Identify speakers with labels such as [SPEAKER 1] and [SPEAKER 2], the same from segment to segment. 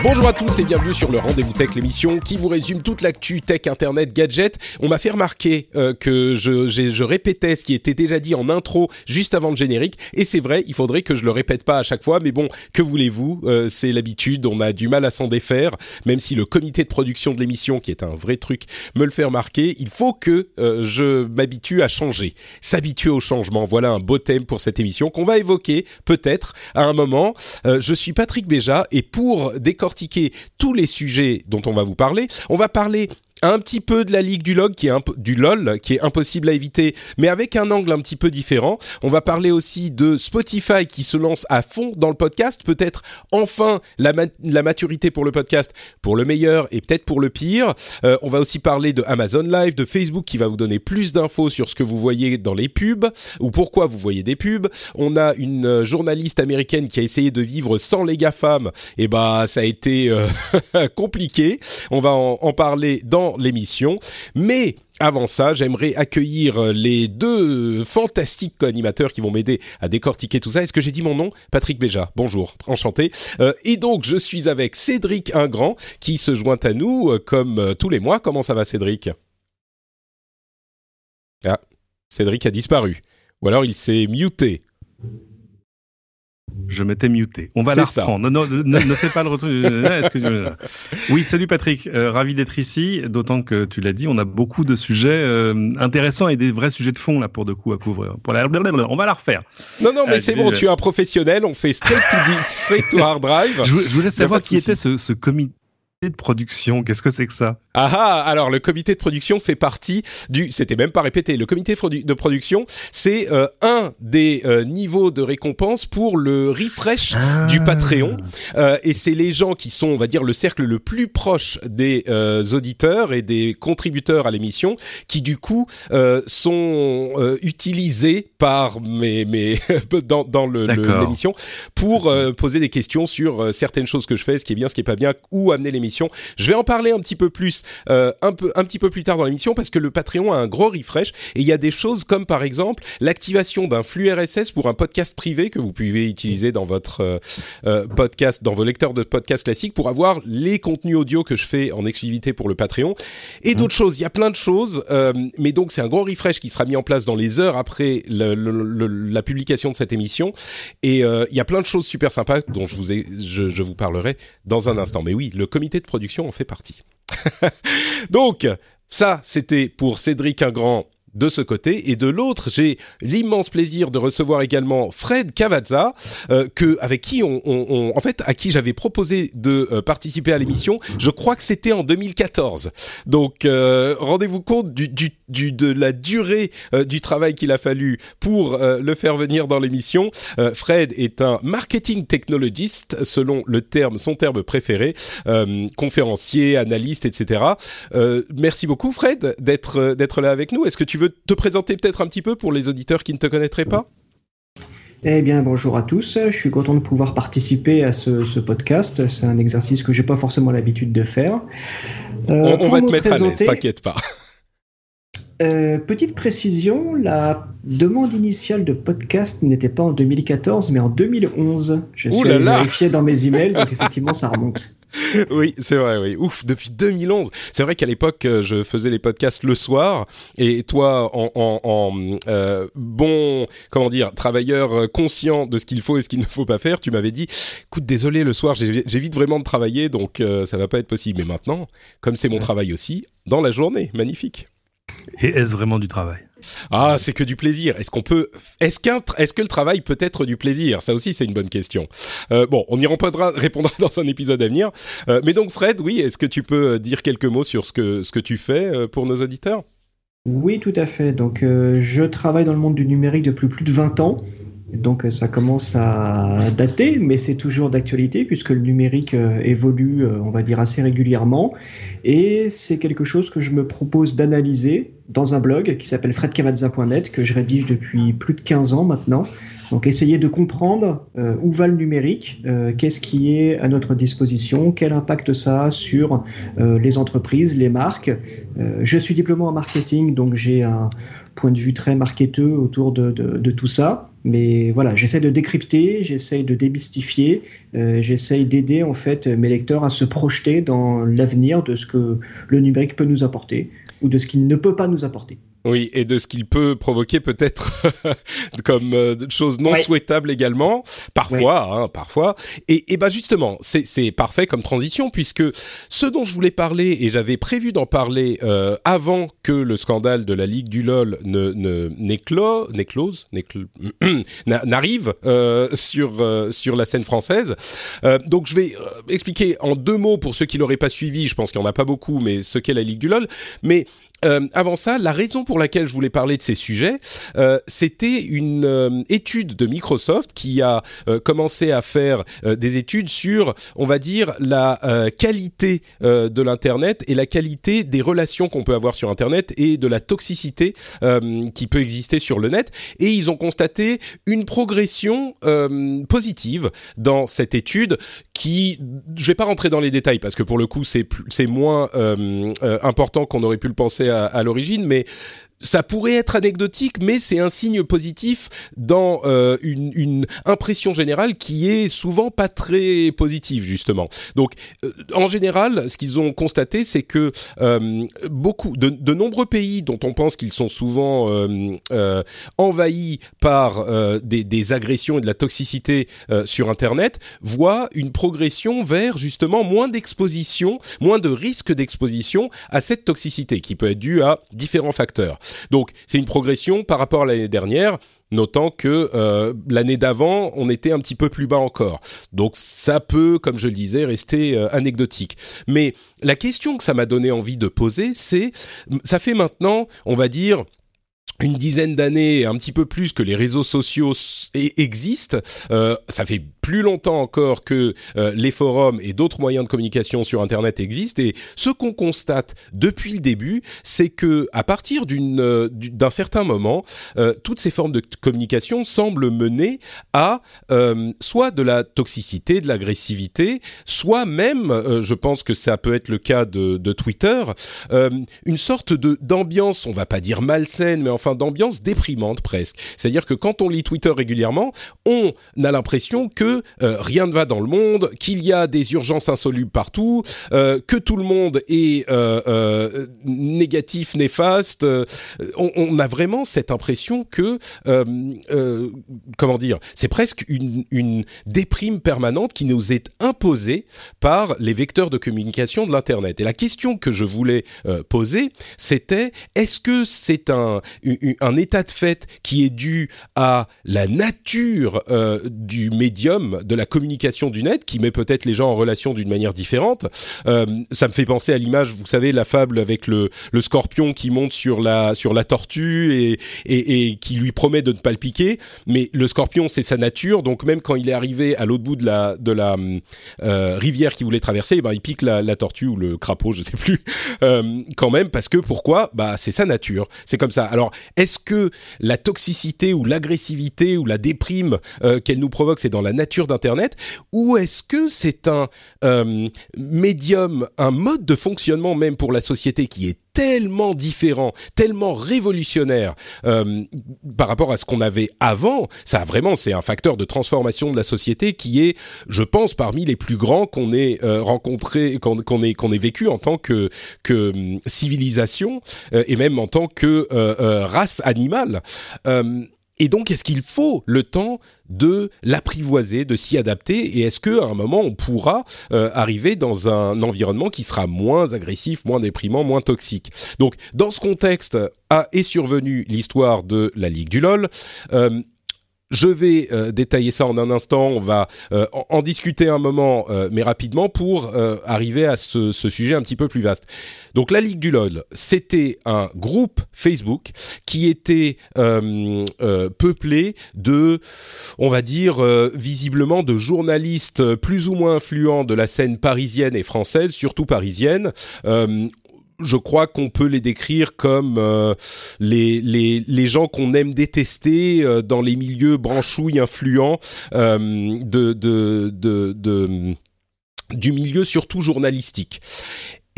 [SPEAKER 1] Bonjour à tous et bienvenue sur le Rendez-vous Tech, l'émission qui vous résume toute l'actu tech, internet, gadget. On m'a fait remarquer euh, que je, je répétais ce qui était déjà dit en intro juste avant le générique, et c'est vrai, il faudrait que je le répète pas à chaque fois, mais bon, que voulez-vous, euh, c'est l'habitude, on a du mal à s'en défaire, même si le comité de production de l'émission, qui est un vrai truc, me le fait remarquer, il faut que euh, je m'habitue à changer, s'habituer au changement. Voilà un beau thème pour cette émission qu'on va évoquer peut-être à un moment. Euh, je suis Patrick Béja et pour décortiquer tous les sujets dont on va vous parler, on va parler un petit peu de la ligue du log qui est du lol qui est impossible à éviter mais avec un angle un petit peu différent. On va parler aussi de Spotify qui se lance à fond dans le podcast. Peut-être enfin la, ma- la maturité pour le podcast pour le meilleur et peut-être pour le pire. Euh, on va aussi parler de Amazon Live de Facebook qui va vous donner plus d'infos sur ce que vous voyez dans les pubs ou pourquoi vous voyez des pubs. On a une euh, journaliste américaine qui a essayé de vivre sans les GAFAM. Et bah ça a été euh, compliqué. On va en parler dans l'émission. Mais avant ça, j'aimerais accueillir euh, les deux fantastiques co-animateurs qui vont m'aider à décortiquer tout ça. Est-ce que j'ai dit mon nom? Patrick Béja. Bonjour, enchanté. Euh, et donc, je suis avec Cédric Ingrand qui se joint à nous euh, comme tous les mois. Comment ça va, Cédric? Ah, Cédric a disparu. Ou alors il s'est muté.
[SPEAKER 2] Je m'étais muté. On va
[SPEAKER 1] C'est
[SPEAKER 2] la
[SPEAKER 1] ça.
[SPEAKER 2] reprendre. Non, non, ne, ne fais pas le retour. Euh, que Oui, salut Patrick. Euh, ravi d'être ici. D'autant que tu l'as dit, on a beaucoup de sujets euh, intéressants et des vrais sujets de fond là pour de coup à couvrir. Pour la... On va la refaire.
[SPEAKER 1] Non, non, mais
[SPEAKER 2] Ah,
[SPEAKER 1] c'est bon,
[SPEAKER 2] je-
[SPEAKER 1] tu es un professionnel. On fait straight to, di- straight to hard drive.
[SPEAKER 2] Je, je voulais savoir qui était ce, ce comité de production. Qu'est-ce que c'est que ça?
[SPEAKER 1] Ah ah, alors le comité de production fait partie du, c'était même pas répété, le comité de production, c'est euh, un des euh, niveaux de récompense pour le refresh du Patreon. Euh, et c'est les gens qui sont, on va dire, le cercle le plus proche des auditeurs et des contributeurs à l'émission, qui du coup sont utilisés par mes, mes dans, dans l'émission pour poser des questions sur certaines choses que je fais, ce qui est bien, ce qui est pas bien, où amener l'émission. Je vais en parler un petit peu plus, euh, un peu, un petit peu plus tard dans l'émission, parce que le Patreon a un gros refresh et il y a des choses comme par exemple l'activation d'un flux RSS pour un podcast privé que vous pouvez utiliser dans votre euh, euh, podcast, dans vos lecteurs de podcasts classiques pour avoir les contenus audio que je fais en exclusivité pour le Patreon et d'autres choses. Il y a plein de choses, mais donc c'est un gros refresh qui sera mis en place dans les heures après le- le- le- la publication de cette émission. Et il y a plein de choses super sympas dont je vous, ai, je, je vous parlerai dans un instant. Mais oui, le comité de production en fait partie. donc ça, c'était pour Cédric Ingrand de ce côté. Et de l'autre j'ai l'immense plaisir de recevoir également Fred Cavazza euh, que avec qui on, on- on- en fait à qui j'avais proposé de euh, participer à l'émission. Je crois que c'était en 2014 donc euh, rendez-vous compte du, du, du- de la durée euh, du travail qu'il a fallu pour euh, le faire venir dans l'émission. Fred est un marketing technologist selon le terme son terme préféré conférencier analyste etc merci beaucoup Fred d'être d'être là avec nous. Est-ce que tu veux te présenter peut-être un petit peu pour les auditeurs qui ne te connaîtraient pas?
[SPEAKER 3] Eh bien, bonjour à tous. Je suis content de pouvoir participer à ce, ce podcast. C'est un exercice que j'ai pas forcément l'habitude de faire. Euh,
[SPEAKER 1] on, va te
[SPEAKER 3] me
[SPEAKER 1] mettre à l'aise
[SPEAKER 3] présenter,
[SPEAKER 1] t'inquiète pas
[SPEAKER 3] euh, petite précision, la demande initiale de podcast n'était pas en 2014, mais en 2011. Je suis allé vérifier dans mes emails, donc effectivement, ça remonte.
[SPEAKER 1] Oui, c'est vrai, oui. Ouf, depuis 2011. C'est vrai qu'à l'époque, euh, je faisais les podcasts le soir, et toi, en, en- en, euh, bon, comment dire, travailleur euh, conscient de ce qu'il faut et ce qu'il ne faut pas faire, tu m'avais dit, écoute, désolé, le soir, j'évite vraiment de travailler, donc euh, ça va pas être possible. Mais maintenant, comme c'est mon travail aussi, dans la journée, magnifique.
[SPEAKER 2] Et est-ce vraiment du travail?
[SPEAKER 1] Ah, c'est que du plaisir. Est-ce qu'on peut, est-ce qu'un, est-ce que le travail peut être du plaisir? Ça aussi, c'est une bonne question. Euh, bon, on y répondra, dans un épisode à venir. Euh, mais donc, Fred, oui, est-ce que tu peux euh, dire quelques mots sur ce que ce que tu fais pour nos auditeurs?
[SPEAKER 3] Oui, tout à fait. Donc, je travaille dans le monde du numérique depuis plus de 20 ans. Donc ça commence à dater, mais c'est toujours d'actualité puisque le numérique évolue, on va dire, assez régulièrement. Et c'est quelque chose que je me propose d'analyser dans un blog qui s'appelle fredcavazza.net que je rédige depuis plus de 15 ans maintenant. Donc essayer de comprendre euh, où va le numérique, euh, qu'est-ce qui est à notre disposition, quel impact ça a sur euh, les entreprises, les marques. je suis diplômé en marketing, donc j'ai un point de vue très marketeux autour de tout ça. Mais voilà, j'essaie de décrypter, j'essaie de démystifier, j'essaie d'aider en fait mes lecteurs à se projeter dans l'avenir de ce que le numérique peut nous apporter ou de ce qu'il ne peut pas nous apporter.
[SPEAKER 1] Oui, et de ce qu'il peut provoquer peut-être comme euh, chose non souhaitable également, parfois, hein, parfois. Et, et ben justement, c'est parfait comme transition puisque ce dont je voulais parler et j'avais prévu d'en parler euh, avant que le scandale de la Ligue du LOL ne n'éclose, n'arrive euh, sur euh, sur la scène française. Euh, donc je vais expliquer en deux mots pour ceux qui l'auraient pas suivi. Je pense qu'il y en a pas beaucoup, mais ce qu'est la Ligue du LOL. Mais euh, avant ça, la raison pour laquelle je voulais parler de ces sujets, euh, c'était une euh, étude de Microsoft qui a commencé à faire des études sur, on va dire, la qualité de l'internet et la qualité des relations qu'on peut avoir sur internet et de la toxicité qui peut exister sur le net. Et ils ont constaté une progression positive dans cette étude qui, je vais pas rentrer dans les détails parce que pour le coup c'est moins important qu'on aurait pu le penser à, l'origine, mais ça pourrait être anecdotique, mais c'est un signe positif dans euh, une, une, impression générale qui est souvent pas très positive justement. Donc, euh, en général, ce qu'ils ont constaté, c'est que euh, beaucoup de, de, nombreux pays dont on pense qu'ils sont souvent euh, euh, envahis par des, des, agressions et de la toxicité sur Internet voient une progression vers justement moins d'exposition, moins de risque d'exposition à cette toxicité qui peut être due à différents facteurs. Donc c'est une progression par rapport à l'année dernière notant que euh, l'année d'avant, on était un petit peu plus bas encore. Donc ça peut, comme je le disais, rester euh, anecdotique. Mais la question que ça m'a donné envie de poser, c'est, ça fait maintenant, on va dire, une dizaine d'années, un petit peu plus que les réseaux sociaux existent. Euh, ça fait plus longtemps encore que euh, les forums et d'autres moyens de communication sur Internet existent. Et ce qu'on constate depuis le début, c'est que à partir d'une euh, d'un certain moment, euh, toutes ces formes de communication semblent mener à soit de la toxicité, de l'agressivité, soit même, je pense que ça peut être le cas de, de Twitter, une sorte de d'ambiance, on va pas dire malsaine, mais enfin d'ambiance déprimante presque. C'est-à-dire que quand on lit Twitter régulièrement, on a l'impression que euh, rien ne va dans le monde, qu'il y a des urgences insolubles partout, euh, que tout le monde est euh, négatif, néfaste. On, a vraiment cette impression que, comment dire, c'est presque une, une déprime permanente qui nous est imposée par les vecteurs de communication de l'Internet. Et la question que je voulais poser, c'était est-ce que c'est un, un état de fait qui est dû à la nature euh, du médium, de la communication du net, qui met peut-être les gens en relation d'une manière différente. Euh, ça me fait penser à l'image, vous savez, la fable avec le, le scorpion qui monte sur la, sur la tortue et, et, et qui lui promet de ne pas le piquer. Mais le scorpion, c'est sa nature, donc même quand il est arrivé à l'autre bout de la, de la euh, rivière qu'il voulait traverser, ben, il pique la, la, tortue ou le crapaud, je sais plus, euh, quand même, parce que pourquoi? Bah, c'est sa nature, c'est comme ça. Alors, est-ce que la toxicité ou l'agressivité ou la déprime euh, qu'elle nous provoque, c'est dans la nature d'Internet Ou est-ce que c'est un euh, médium, un mode de fonctionnement même pour la société qui est tellement différent, tellement révolutionnaire euh, par rapport à ce qu'on avait avant. Ça vraiment, c'est un facteur de transformation de la société qui est, je pense, parmi les plus grands qu'on ait euh, rencontré, qu'on ait qu'on ait vécu en tant que que hum, civilisation euh, et même en tant que euh, euh, race animale. et donc, est-ce qu'il faut le temps de l'apprivoiser, de s'y adapter Et est-ce qu'à un moment, on pourra euh, arriver dans un environnement qui sera moins agressif, moins déprimant, moins toxique? Donc, dans ce contexte, a, est survenue l'histoire de la Ligue du LoL. Euh, je vais euh, détailler ça en un instant. On va euh, en, discuter un moment, euh, mais rapidement pour arriver à ce, ce, sujet un petit peu plus vaste. Donc la Ligue du LOL, c'était un groupe Facebook qui était peuplé de, on va dire, visiblement de journalistes plus ou moins influents de la scène parisienne et française, surtout parisienne je crois qu'on peut les décrire comme euh, les, les, les, gens qu'on aime détester euh, dans les milieux branchouilles influents euh, de, de, de, du milieu surtout journalistique.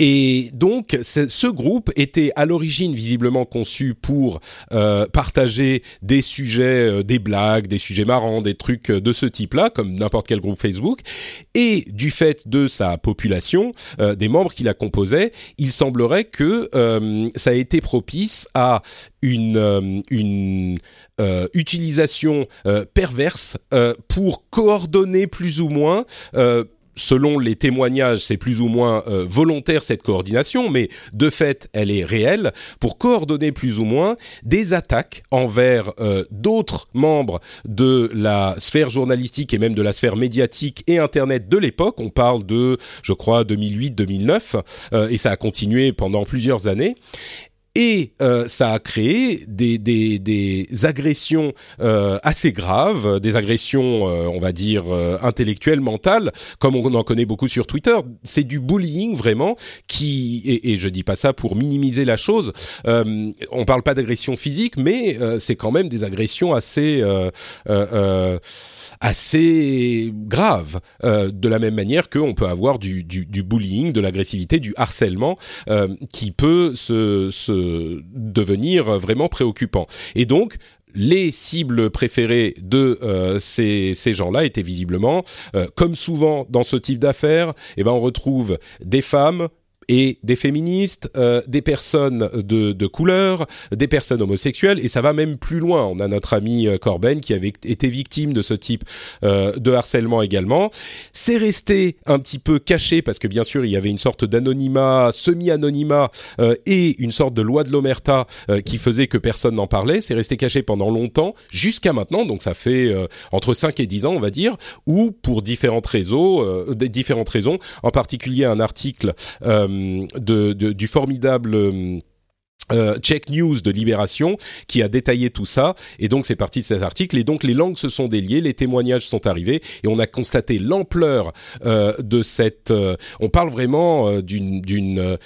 [SPEAKER 1] Et donc, ce groupe était à l'origine visiblement conçu pour euh, partager des sujets, euh, des blagues, des sujets marrants, des trucs de ce type-là, comme n'importe quel groupe Facebook. Et du fait de sa population, euh, des membres qui la composaient, il semblerait que ça a été propice à une utilisation perverse pour coordonner plus ou moins selon les témoignages, c'est plus ou moins euh, volontaire cette coordination, mais de fait, elle est réelle pour coordonner plus ou moins des attaques envers euh, d'autres membres de la sphère journalistique et même de la sphère médiatique et Internet de l'époque. On parle de, je crois, 2008-2009, euh, et ça a continué pendant plusieurs années. Et euh, ça a créé des, des, des agressions euh, assez graves, des agressions, euh, on va dire, euh, intellectuelles, mentales, comme on en connaît beaucoup sur Twitter. C'est du bullying vraiment qui, et, et, je dis pas ça pour minimiser la chose, euh, on parle pas d'agression physique, mais c'est quand même des agressions assez assez grave, euh, de la même manière qu'on peut avoir du, du, du bullying, de l'agressivité, du harcèlement, euh, qui peut se, se devenir vraiment préoccupant. Et donc, les cibles préférées de euh, ces, ces gens-là étaient visiblement, euh, comme souvent dans ce type d'affaires, eh ben on retrouve des femmes, et des féministes, euh, des personnes de, de, couleur, des personnes homosexuelles, et ça va même plus loin. On a notre ami euh, Corben qui avait été victime de ce type euh, de harcèlement également. C'est resté un petit peu caché parce que bien sûr il y avait une sorte d'anonymat, semi-anonymat euh, et une sorte de loi de l'omerta euh, qui faisait que personne n'en parlait. C'est resté caché pendant longtemps, jusqu'à maintenant, donc ça fait euh, entre 5 et 10 ans on va dire, ou pour différentes raisons, différentes raisons, en particulier un article de, de, du formidable euh, Check News de Libération qui a détaillé tout ça et donc c'est parti de cet article et donc les langues se sont déliées, les témoignages sont arrivés et on a constaté l'ampleur euh, de cette. Euh, on parle vraiment euh, d'une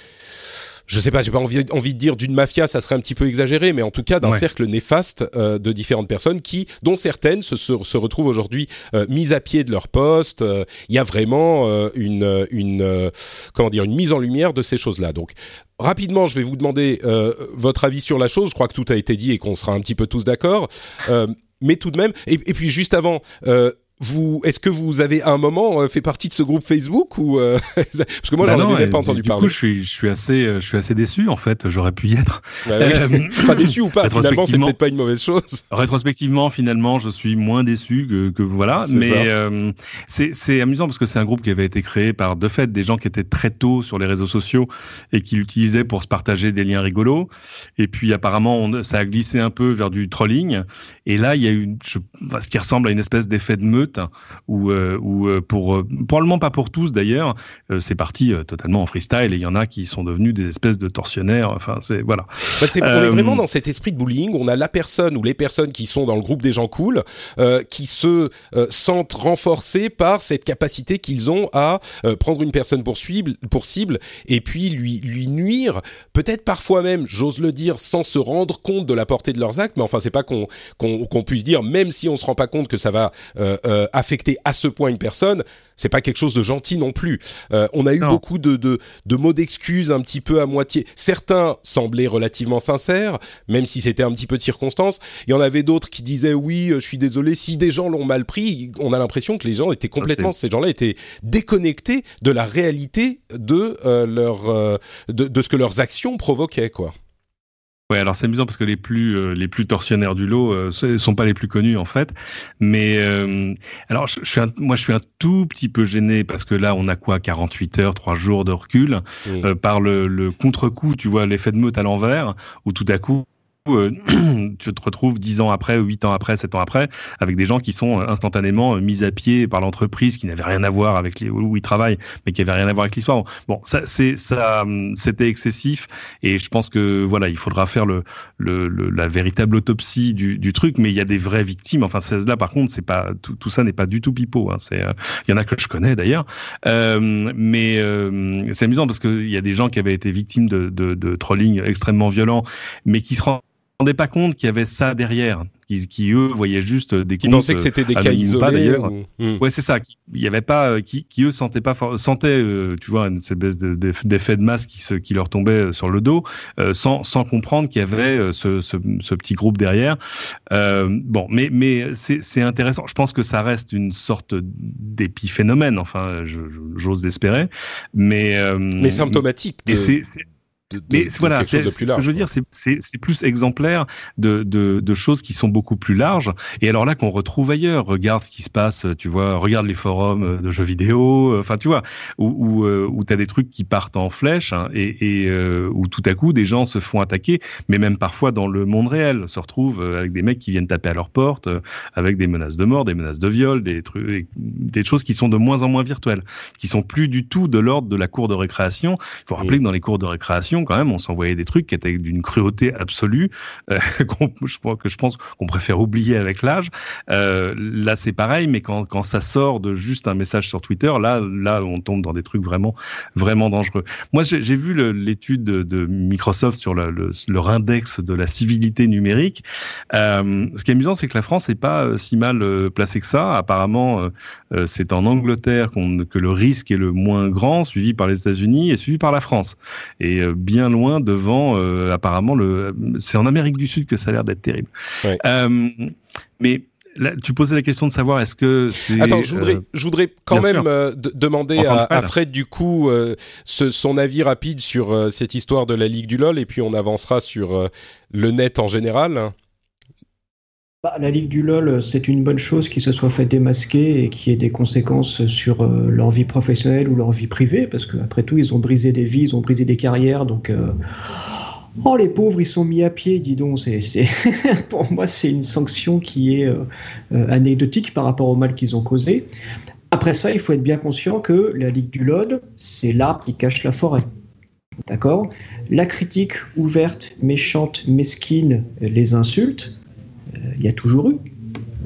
[SPEAKER 1] je sais pas, j'ai pas envie, envie de dire d'une mafia, ça serait un petit peu exagéré, mais en tout cas d'un ouais. cercle néfaste euh, de différentes personnes qui, dont certaines se, se, se retrouvent aujourd'hui euh, mises à pied de leur poste. Il euh, y a vraiment euh, une, une euh, comment dire, une mise en lumière de ces choses-là. Donc rapidement, je vais vous demander votre avis sur la chose. Je crois que tout a été dit et qu'on sera un petit peu tous d'accord. mais tout de même, et, et puis juste avant, vous, est-ce que vous avez à un moment euh, fait partie de ce groupe Facebook ou euh, parce que moi bah j'en avais même pas entendu
[SPEAKER 2] du
[SPEAKER 1] parler.
[SPEAKER 2] Du coup, je suis, je suis assez, euh, je suis assez déçu en fait. J'aurais pu y être.
[SPEAKER 1] Bah, pas déçu ou pas. Finalement, c'est peut-être pas une mauvaise chose.
[SPEAKER 2] Rétrospectivement, finalement, je suis moins déçu que, que voilà. Mais euh, c'est amusant parce que c'est un groupe qui avait été créé par de fait des gens qui étaient très tôt sur les réseaux sociaux et qui l'utilisaient pour se partager des liens rigolos. Et puis apparemment, on, ça a glissé un peu vers du trolling. Et là, il y a eu je, ce qui ressemble à une espèce d'effet de meute meute ou euh, ou euh, pour euh, probablement pas pour tous d'ailleurs c'est parti totalement en freestyle et il y en a qui sont devenus des espèces de tortionnaires enfin c'est voilà.
[SPEAKER 1] Bah c'est, on est vraiment dans cet esprit de bullying on a la personne ou les personnes qui sont dans le groupe des gens cool qui se sentent renforcés par cette capacité qu'ils ont à prendre une personne pour cible pour cible et puis lui lui nuire peut-être parfois même j'ose le dire sans se rendre compte de la portée de leurs actes mais enfin c'est pas qu'on puisse dire même si on se rend pas compte que ça va euh, euh, affecter à ce point une personne, c'est pas quelque chose de gentil non plus. Euh, on a eu non. beaucoup de, de, de mots d'excuses un petit peu à moitié. Certains semblaient relativement sincères, même si c'était un petit peu de circonstance. Il y en avait d'autres qui disaient oui, je suis désolé. Si des gens l'ont mal pris, on a l'impression que les gens étaient complètement, ces gens-là étaient déconnectés de la réalité de euh, leur, euh, de, de ce que leurs actions provoquaient, quoi.
[SPEAKER 2] Ouais, alors c'est amusant parce que les plus euh, les plus tortionnaires du lot euh, sont pas les plus connus en fait. Mais euh, alors je, suis moi je suis un tout petit peu gêné parce que là on a quoi 48 heures, 3 jours de recul mmh. par le, le contre-coup, tu vois l'effet de meute à l'envers où tout à coup euh, tu te retrouves dix ans après, huit ans après, sept ans après, avec des gens qui sont euh, instantanément euh, mis à pied par l'entreprise, qui n'avait rien à voir avec les, où ils travaillent, mais qui avait rien à voir avec l'histoire. Bon, ça, c'est, ça, hum, c'était excessif, et je pense que voilà, il faudra faire le, le, la véritable autopsie du, du, truc, mais il y a des vraies victimes. Enfin, là, par contre, c'est pas tout, tout ça n'est pas du tout pipeau. Hein. C'est, il y en a que je connais d'ailleurs, euh, mais c'est amusant parce qu'il y a des gens qui avaient été victimes de, de, de trolling extrêmement violents, mais qui se rendent rendaient pas compte qu'il y avait ça derrière, qui, qui eux voyaient juste des
[SPEAKER 1] qui pensaient que c'était des cas isolés
[SPEAKER 2] d'ailleurs. Hmm. Ouais, c'est ça. Il y avait pas, euh, qui, qui eux sentaient pas, sentaient, euh, tu vois, une espèce d'effet de, masse qui se, qui leur tombait euh, sur le dos, sans, sans comprendre qu'il y avait ce, ce, ce, petit groupe derrière. bon, mais, mais c'est intéressant. Je pense que ça reste une sorte d'épiphénomène. Enfin, j'ose l'espérer, mais
[SPEAKER 1] mais symptomatique. De... Et
[SPEAKER 2] mais voilà, ce que je veux dire, c'est plus exemplaire de, de, de, choses qui sont beaucoup plus larges. Et alors là, qu'on retrouve ailleurs. Regarde ce qui se passe, tu vois. Regarde les forums de jeux vidéo. Euh, enfin, tu vois, où où, euh, où t'as des trucs qui partent en flèche hein, et, et euh, où tout à coup des gens se font attaquer, mais même parfois dans le monde réel, se retrouvent avec des mecs qui viennent taper à leur porte, avec des menaces de mort, des menaces de viol, des trucs, des choses qui sont de moins en moins virtuelles, qui sont plus du tout de l'ordre de la cour de récréation. Il faut rappeler que dans les cours de récréation quand même, on s'envoyait des trucs qui étaient d'une cruauté absolue, euh, que je pense qu'on préfère oublier avec l'âge. Euh, là, c'est pareil, mais quand, quand ça sort de juste un message sur Twitter, là, là, on tombe dans des trucs vraiment, vraiment dangereux. Moi, j'ai vu l'étude de, Microsoft sur le, leur index de la civilité numérique. Euh, ce qui est amusant, c'est que la France n'est pas si mal placée que ça. Apparemment, c'est en Angleterre que le risque est le moins grand, suivi par les États-Unis et suivi par la France. Et bien loin devant, euh, apparemment, le. C'est en Amérique du Sud que ça a l'air d'être terrible. Euh, mais tu posais la question de savoir est-ce que
[SPEAKER 1] Attends, je voudrais, euh, je voudrais quand même demander à, Fred du coup son avis rapide sur cette histoire de la Ligue du LoL et puis on avancera sur le net en général.
[SPEAKER 3] Bah, la Ligue du LoL, c'est une bonne chose qu'il se soit fait démasquer et qu'il y ait des conséquences sur euh, leur vie professionnelle ou leur vie privée, parce qu'après tout, ils ont brisé des vies, ils ont brisé des carrières, donc... Euh, oh, les pauvres, ils sont mis à pied, dis donc. C'est, Pour moi, c'est une sanction qui est euh, anecdotique par rapport au mal qu'ils ont causé. Après ça, il faut être bien conscient que la Ligue du LoL, c'est l'arbre qui cache la forêt. D'accord? La critique ouverte, méchante, mesquine, les insultes, il y a toujours eu.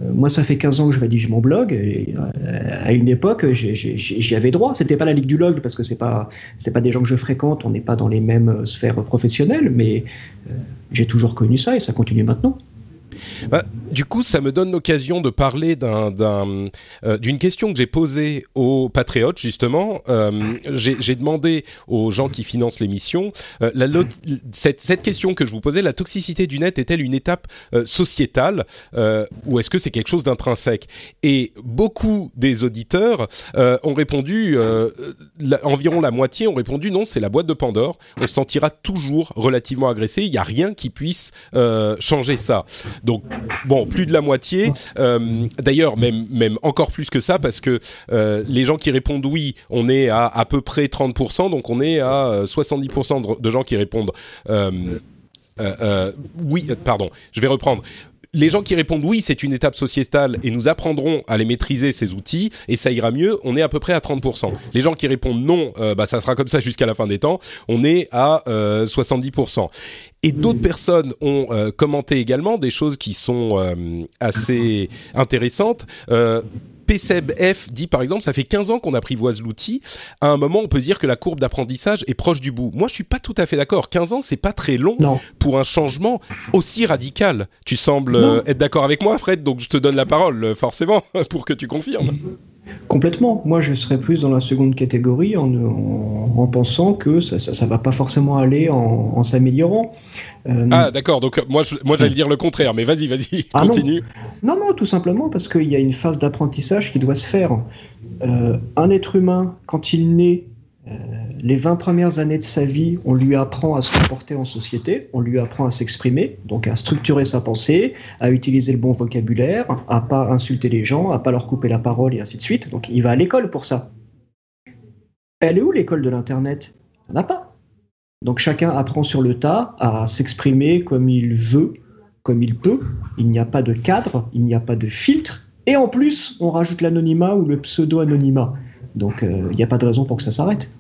[SPEAKER 3] Euh, moi, ça fait 15 ans que je rédige mon blog. Et, euh, à une époque, j'y avais droit. C'était pas la Ligue du Log parce que c'est pas c'est pas des gens que je fréquente. On n'est pas dans les mêmes euh, sphères professionnelles, mais j'ai toujours connu ça et ça continue maintenant.
[SPEAKER 1] Bah, du coup, ça me donne l'occasion de parler d'une euh, question que j'ai posée aux patriotes, justement. Euh, j'ai demandé aux gens qui financent l'émission, euh, cette, cette, question que je vous posais, la toxicité du net est-elle une étape sociétale ou est-ce que c'est quelque chose d'intrinsèque? Et beaucoup des auditeurs ont répondu, environ la moitié ont répondu non, c'est la boîte de Pandore, on se sentira toujours relativement agressé, il n'y a rien qui puisse changer ça. Donc, bon, plus de la moitié. Euh, d'ailleurs, même, encore plus que ça, parce que euh, les gens qui répondent oui, on est à à peu près 30%, donc on est à 70% euh, de, gens qui répondent oui, pardon, je vais reprendre les gens qui répondent oui, c'est une étape sociétale et nous apprendrons à les maîtriser ces outils et ça ira mieux, on est à peu près à 30%. Les gens qui répondent non, euh, bah ça sera comme ça jusqu'à la fin des temps, on est à 70%. Euh, et d'autres personnes ont euh, commenté également des choses qui sont assez intéressantes. PCEBF dit par exemple, ça fait 15 ans qu'on apprivoise l'outil. À un moment, on peut dire que la courbe d'apprentissage est proche du bout. Moi, je suis pas tout à fait d'accord. 15 ans, c'est pas très long pour un changement aussi radical. Tu sembles euh, être d'accord avec moi, Fred, donc je te donne la parole, euh, forcément, pour que tu confirmes.
[SPEAKER 3] Complètement. Moi, je serais plus dans la seconde catégorie en, pensant que ça ne va pas forcément aller en, s'améliorant.
[SPEAKER 1] Euh, ah, d'accord. Donc, moi, moi j'allais dire le contraire, mais vas-y, vas-y, ah continue.
[SPEAKER 3] Non. non. tout simplement parce qu'il y a une phase d'apprentissage qui doit se faire. Euh, un être humain, quand il naît, les 20 premières années de sa vie, on lui apprend à se comporter en société, on lui apprend à s'exprimer, donc à structurer sa pensée, à utiliser le bon vocabulaire, à pas insulter les gens, à pas leur couper la parole et ainsi de suite. Donc il va à l'école pour ça. Elle est où l'école de l'Internet? Il n'y en a pas. Donc chacun apprend sur le tas à s'exprimer comme il veut, comme il peut. Il n'y a pas de cadre, il n'y a pas de filtre. Et en plus, on rajoute l'anonymat ou le pseudo-anonymat. Donc il euh, n'y a pas de raison pour que ça s'arrête.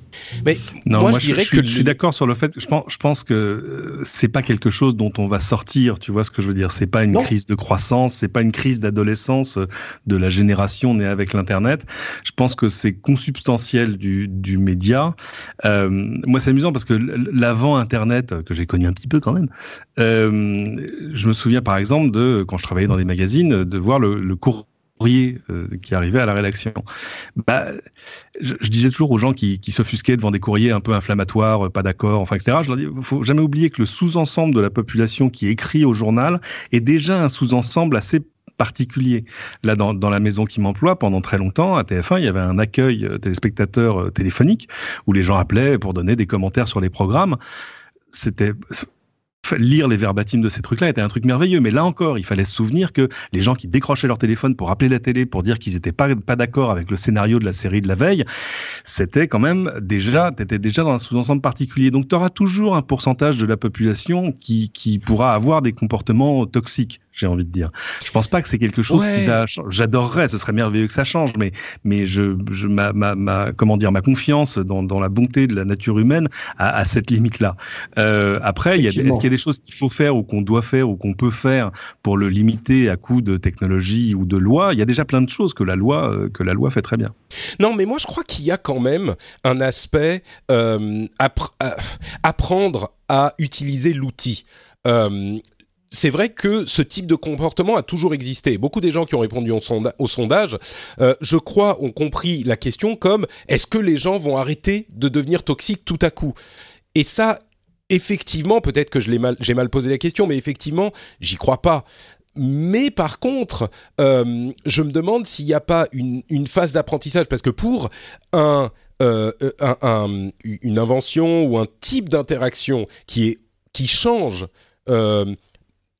[SPEAKER 2] Mais non, moi, je dirais que je suis d'accord sur le fait. Je pense, je pense que euh, c'est pas quelque chose dont on va sortir. Tu vois ce que je veux dire C'est pas une crise de croissance, c'est pas une crise d'adolescence euh, de la génération née avec l'internet. Je pense que c'est consubstantiel du, du média. Euh, moi, c'est amusant parce que l'avant internet que j'ai connu un petit peu quand même. Euh, je me souviens par exemple de quand je travaillais dans des magazines de voir le, le cours courrier euh, qui arrivait à la rédaction. Bah, je, disais toujours aux gens qui, s'offusquaient devant des courriers un peu inflammatoires, euh, pas d'accord, enfin, etc. Je leur dis, faut jamais oublier que le sous-ensemble de la population qui écrit au journal est déjà un sous-ensemble assez particulier. Là, dans, dans la maison qui m'emploie, pendant très longtemps, à TF1, il y avait un accueil euh, téléspectateur téléphonique où les gens appelaient pour donner des commentaires sur les programmes. C'était lire les verbatims de ces trucs-là était un truc merveilleux. Mais là encore, il fallait se souvenir que les gens qui décrochaient leur téléphone pour appeler la télé, pour dire qu'ils n'étaient pas, d'accord avec le scénario de la série de la veille, c'était quand même déjà, t'étais déjà dans un sous-ensemble particulier. Donc tu auras toujours un pourcentage de la population qui, qui pourra avoir des comportements toxiques j'ai envie de dire. Je pense pas que c'est quelque chose qui va. J'adorerais, ce serait merveilleux que ça change, mais mais je, je ma, ma, ma comment dire ma confiance dans, dans la bonté de la nature humaine à, à cette limite là. Euh, après, est-ce qu'il y a des choses qu'il faut faire ou qu'on doit faire ou qu'on peut faire pour le limiter à coup de technologie ou de loi? Il y a déjà plein de choses que la loi euh, que la loi fait très bien.
[SPEAKER 1] Non, mais moi je crois qu'il y a quand même un aspect euh, euh apprendre à utiliser l'outil. Euh, c'est vrai que ce type de comportement a toujours existé. Beaucoup des gens qui ont répondu au, sondage, euh, je crois, ont compris la question comme est-ce que les gens vont arrêter de devenir toxiques tout à coup? Et ça, effectivement, peut-être que j'ai mal, mal posé la question, mais effectivement, j'y crois pas. Mais par contre, euh, je me demande s'il n'y a pas une, phase d'apprentissage, parce que pour euh, un, une invention ou un type d'interaction qui, qui change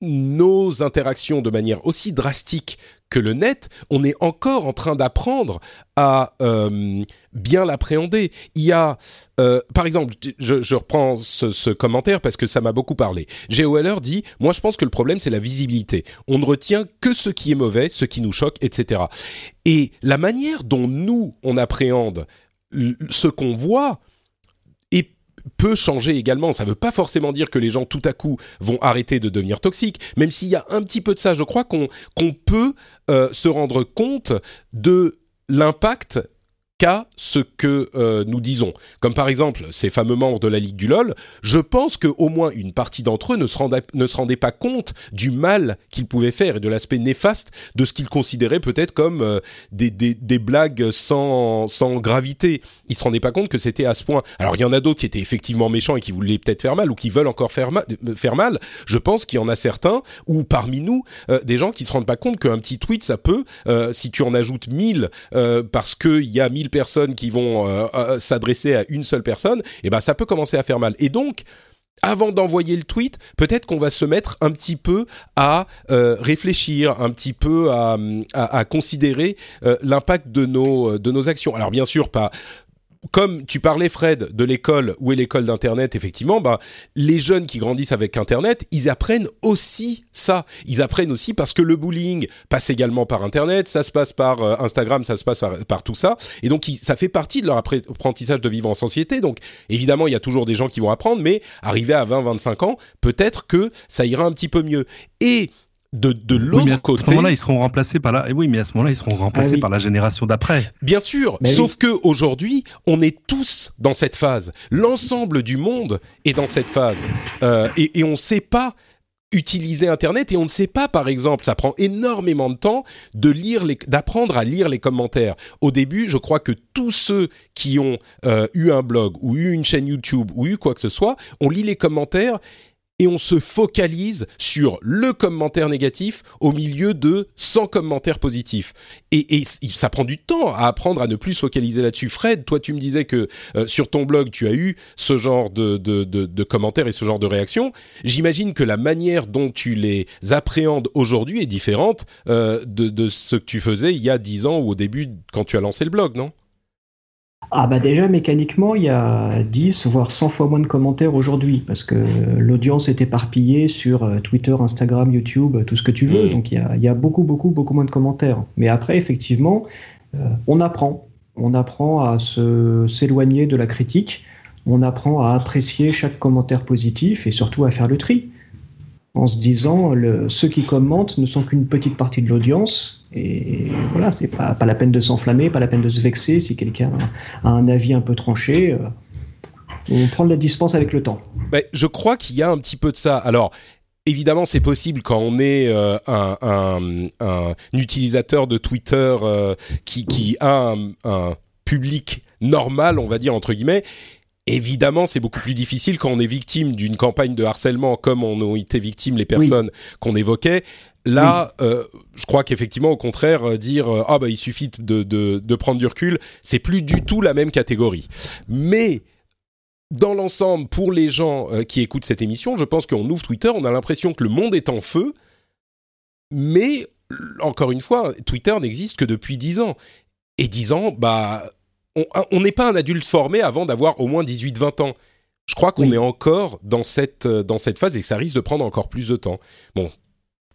[SPEAKER 1] nos interactions de manière aussi drastique que le net, on est encore en train d'apprendre à euh, bien l'appréhender. Il y a, euh, par exemple, je, reprends ce, commentaire parce que ça m'a beaucoup parlé. Geo Weller dit, moi je pense que le problème c'est la visibilité. On ne retient que ce qui est mauvais, ce qui nous choque, etc. Et la manière dont nous on appréhende ce qu'on voit peut changer également. Ça ne veut pas forcément dire que les gens tout à coup vont arrêter de devenir toxiques, même s'il y a un petit peu de ça. Je crois qu'on peut euh, se rendre compte de l'impact qu'à ce que euh, nous disons. Comme par exemple ces fameux membres de la Ligue du LOL, je pense qu'au moins une partie d'entre eux ne se, ne rendait pas compte du mal qu'ils pouvaient faire et de l'aspect néfaste de ce qu'ils considéraient peut-être comme euh, des, blagues sans, gravité. Ils se rendaient pas compte que c'était à ce point. Alors il y en a d'autres qui étaient effectivement méchants et qui voulaient peut-être faire mal ou qui veulent encore faire, mal. faire mal. Je pense qu'il y en a certains, ou parmi nous, euh, des gens qui se rendent pas compte qu'un petit tweet, ça peut, si tu en ajoutes 1000 parce qu'il y a 1000 personnes qui vont euh, euh, s'adresser à une seule personne, et eh ben ça peut commencer à faire mal. Et donc avant d'envoyer le tweet, peut-être qu'on va se mettre un petit peu à euh, réfléchir, un petit peu à, à, considérer l'impact de nos de nos actions. Alors bien sûr pas comme tu parlais Fred de l'école où est l'école d'internet effectivement bah les jeunes qui grandissent avec internet ils apprennent aussi ça. Ils apprennent aussi parce que le bullying passe également par internet ça se passe par euh, Instagram ça se passe par, tout ça. Et donc ça fait partie de leur apprentissage de vivre en société. Donc évidemment il y a toujours des gens qui vont apprendre mais arrivé à 20 25 ans peut-être que ça ira un petit peu mieux. Et de, de l'autre côté.
[SPEAKER 2] À ce moment-là, ils seront remplacés par la. Eh oui, mais à ce moment-là, ils seront remplacés ah par la génération d'après.
[SPEAKER 1] Bien sûr. sauf que aujourd'hui, on est tous dans cette phase. L'ensemble du monde est dans cette phase, euh, et, et on ne sait pas utiliser Internet et on ne sait pas, par exemple, ça prend énormément de temps de lire d'apprendre à lire les commentaires. Au début, je crois que tous ceux qui ont euh, eu un blog ou eu une chaîne YouTube ou eu quoi que ce soit, on lit les commentaires et on se focalise sur le commentaire négatif au milieu de 100 commentaires positifs. Et, ça prend du temps à apprendre à ne plus se focaliser là-dessus. Fred, toi tu me disais que euh, sur ton blog tu as eu ce genre de commentaires et ce genre de réactions. J'imagine que la manière dont tu les appréhendes aujourd'hui est différente euh, de, de ce que tu faisais il y a 10 ans ou au début quand tu as lancé le blog, non?
[SPEAKER 3] Ah bah déjà mécaniquement il y a 10 voire 100 fois moins de commentaires aujourd'hui parce que l'audience est éparpillée sur euh, Twitter, Instagram, YouTube, tout ce que tu veux. Donc il y, a, il y, a, beaucoup beaucoup beaucoup moins de commentaires. Mais après effectivement euh, on apprend, on apprend à se s'éloigner de la critique, on apprend à apprécier chaque commentaire positif et surtout à faire le tri en se disant le, ceux qui commentent ne sont qu'une petite partie de l'audience et voilà c'est pas, pas la peine de s'enflammer pas la peine de se vexer. Si quelqu'un a, un avis un peu tranché euh, on prend de la dispense avec le temps.
[SPEAKER 1] Ben, je crois qu'il y a un petit peu de ça. Alors Évidemment, c'est possible quand on est euh, un, un, utilisateur de Twitter euh, qui, qui, a un public normal, on va dire entre guillemets, Évidemment, c'est beaucoup plus difficile quand on est victime d'une campagne de harcèlement comme on ont été victimes les personnes qu'on évoquait. Là, euh, je crois qu'effectivement, au contraire, euh, dire euh, ah bah il suffit de, de, de prendre du recul, c'est plus du tout la même catégorie. Mais dans l'ensemble, pour les gens qui écoutent cette émission, je pense qu'on ouvre Twitter, on a l'impression que le monde est en feu, mais encore une fois, Twitter n'existe que depuis 10 ans. Et 10 ans, bah, on n'est pas un adulte formé avant d'avoir au moins 18-20 ans. Je crois qu'on est encore dans cette, euh, dans cette phase et que ça risque de prendre encore plus de temps. Bon,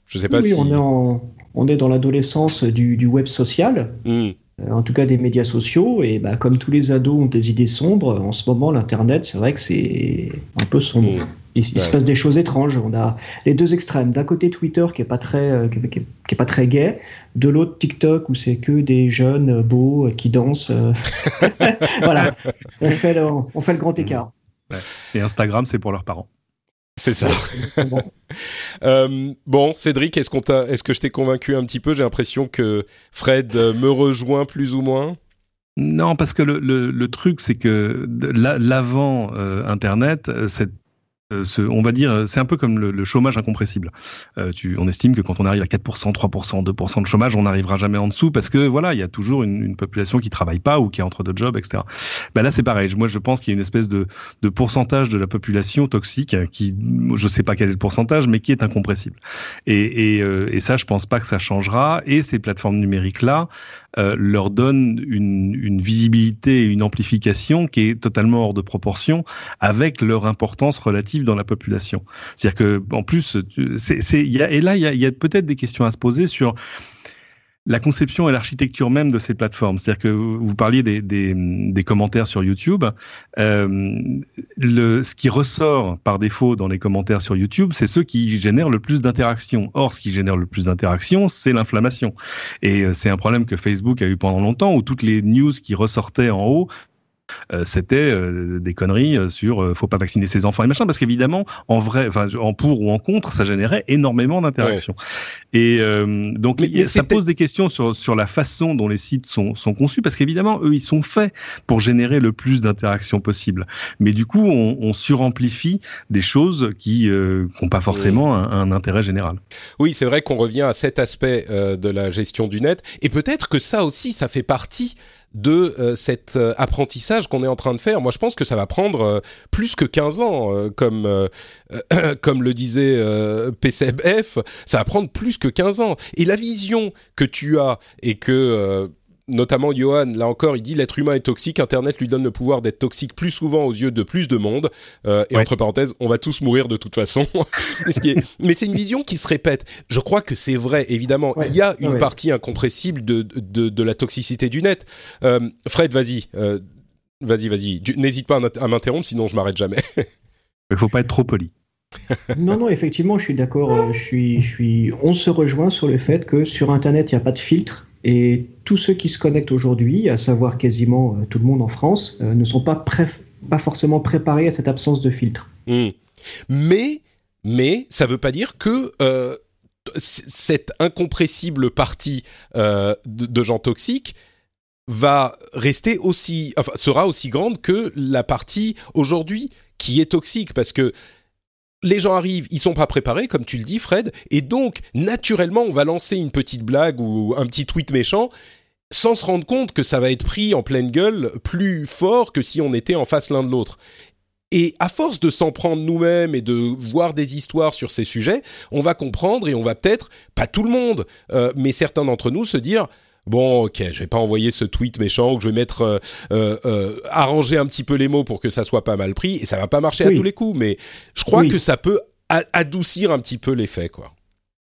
[SPEAKER 1] je sais pas
[SPEAKER 3] oui,
[SPEAKER 1] si.
[SPEAKER 3] On est, on est dans l'adolescence du, web social, hmm. euh, en tout cas des médias sociaux. Et bah, comme tous les ados ont des idées sombres, en ce moment, l'Internet, c'est vrai que c'est un peu sombre. Hmm. Il, se passe des choses étranges. On a les deux extrêmes. D'un côté Twitter qui est pas très euh, qui, est, pas très gay, de l'autre TikTok où c'est que des jeunes euh, beaux euh, qui dansent. voilà, on fait, le, on fait le grand écart.
[SPEAKER 2] Et Instagram, c'est pour leurs parents.
[SPEAKER 1] C'est ça. bon. euh, bon, Cédric, est-ce qu'on t'a, est-ce que je t'ai convaincu un petit peu? J'ai l'impression que Fred me rejoint plus ou moins.
[SPEAKER 2] Non, parce que le, le, le truc, c'est que l'avant euh, Internet, cette euh, on va dire, euh, c'est un peu comme le, chômage incompressible. Euh, tu, on estime que quand on arrive à 4%, 3%, 2% de chômage, on n'arrivera jamais en dessous parce que voilà, il y a toujours une, population qui travaille pas ou qui est entre deux jobs, etc. Ben là, c'est pareil. Moi, je pense qu'il y a une espèce de, pourcentage de la population toxique qui, je sais pas quel est le pourcentage, mais qui est incompressible. Et, et, et ça, je pense pas que ça changera. Et ces plateformes numériques là, euh, leur donne une, une, visibilité et une amplification qui est totalement hors de proportion avec leur importance relative dans la population. C'est-à-dire que en plus, c'est, et là, il y a, y a peut-être des questions à se poser sur la conception et l'architecture même de ces plateformes. C'est-à-dire que vous parliez des, des, des commentaires sur YouTube. Euh, le, ce qui ressort par défaut dans les commentaires sur YouTube, c'est ceux qui génèrent le plus d'interactions. Or, ce qui génère le plus d'interactions, c'est l'inflammation. Et euh, c'est un problème que Facebook a eu pendant longtemps, où toutes les news qui ressortaient en haut c'était euh, des conneries euh, sur faut pas vacciner ses enfants et machin parce qu'évidemment en vrai en pour ou en contre ça générait énormément d'interactions. Et donc ça pose des questions sur sur la façon dont les sites sont sont conçus parce qu'évidemment eux ils sont faits pour générer le plus d'interactions possible. Mais du coup on, on suramplifie des choses qui n'ont pas forcément un, un, intérêt général.
[SPEAKER 1] Oui c'est vrai qu'on revient à cet aspect de la gestion du net. Et peut-être que ça aussi ça fait partie de euh, cet euh, apprentissage qu'on est en train de faire. Moi, je pense que ça va prendre euh, plus que 15 ans, comme, comme le disait PCF, ça va prendre plus que 15 ans. Et la vision que tu as et que notamment Johan, là encore, il dit l'être humain est toxique, Internet lui donne le pouvoir d'être toxique plus souvent aux yeux de plus de monde. Euh, et entre parenthèses, on va tous mourir de toute façon. Mais c'est une vision qui se répète. Je crois que c'est vrai, évidemment. Il y a une partie incompressible de, de, de, la toxicité du net. Euh, Fred, vas-y. Euh, vas-y, vas-y. N'hésite pas à m'interrompre, sinon je m'arrête jamais.
[SPEAKER 2] Il faut pas être trop poli.
[SPEAKER 3] non, non, effectivement, je suis d'accord. Je suis, je suis... On se rejoint sur le fait que sur Internet, il n'y a pas de filtre et tous ceux qui se connectent aujourd'hui, à savoir quasiment euh, tout le monde en France, euh, ne sont pas, pas forcément préparés à cette absence de filtre.
[SPEAKER 1] Hmm. Mais, mais ça ne veut pas dire que euh, cette incompressible partie de, gens toxiques va rester aussi, sera aussi grande que la partie aujourd'hui qui est toxique, parce que les gens arrivent, ils sont pas préparés, comme tu le dis, Fred, et donc naturellement, on va lancer une petite blague ou un petit tweet méchant, sans se rendre compte que ça va être pris en pleine gueule plus fort que si on était en face l'un de l'autre. Et à force de s'en prendre nous-mêmes et de voir des histoires sur ces sujets, on va comprendre et on va peut-être, pas tout le monde, euh, mais certains d'entre nous se dire bon, ok, je vais pas envoyer ce tweet méchant ou que je vais mettre euh, euh, euh, arranger un petit peu les mots pour que ça soit pas mal pris et ça va pas marcher à tous les coups, mais je crois que ça peut adoucir un petit peu l'effet, quoi.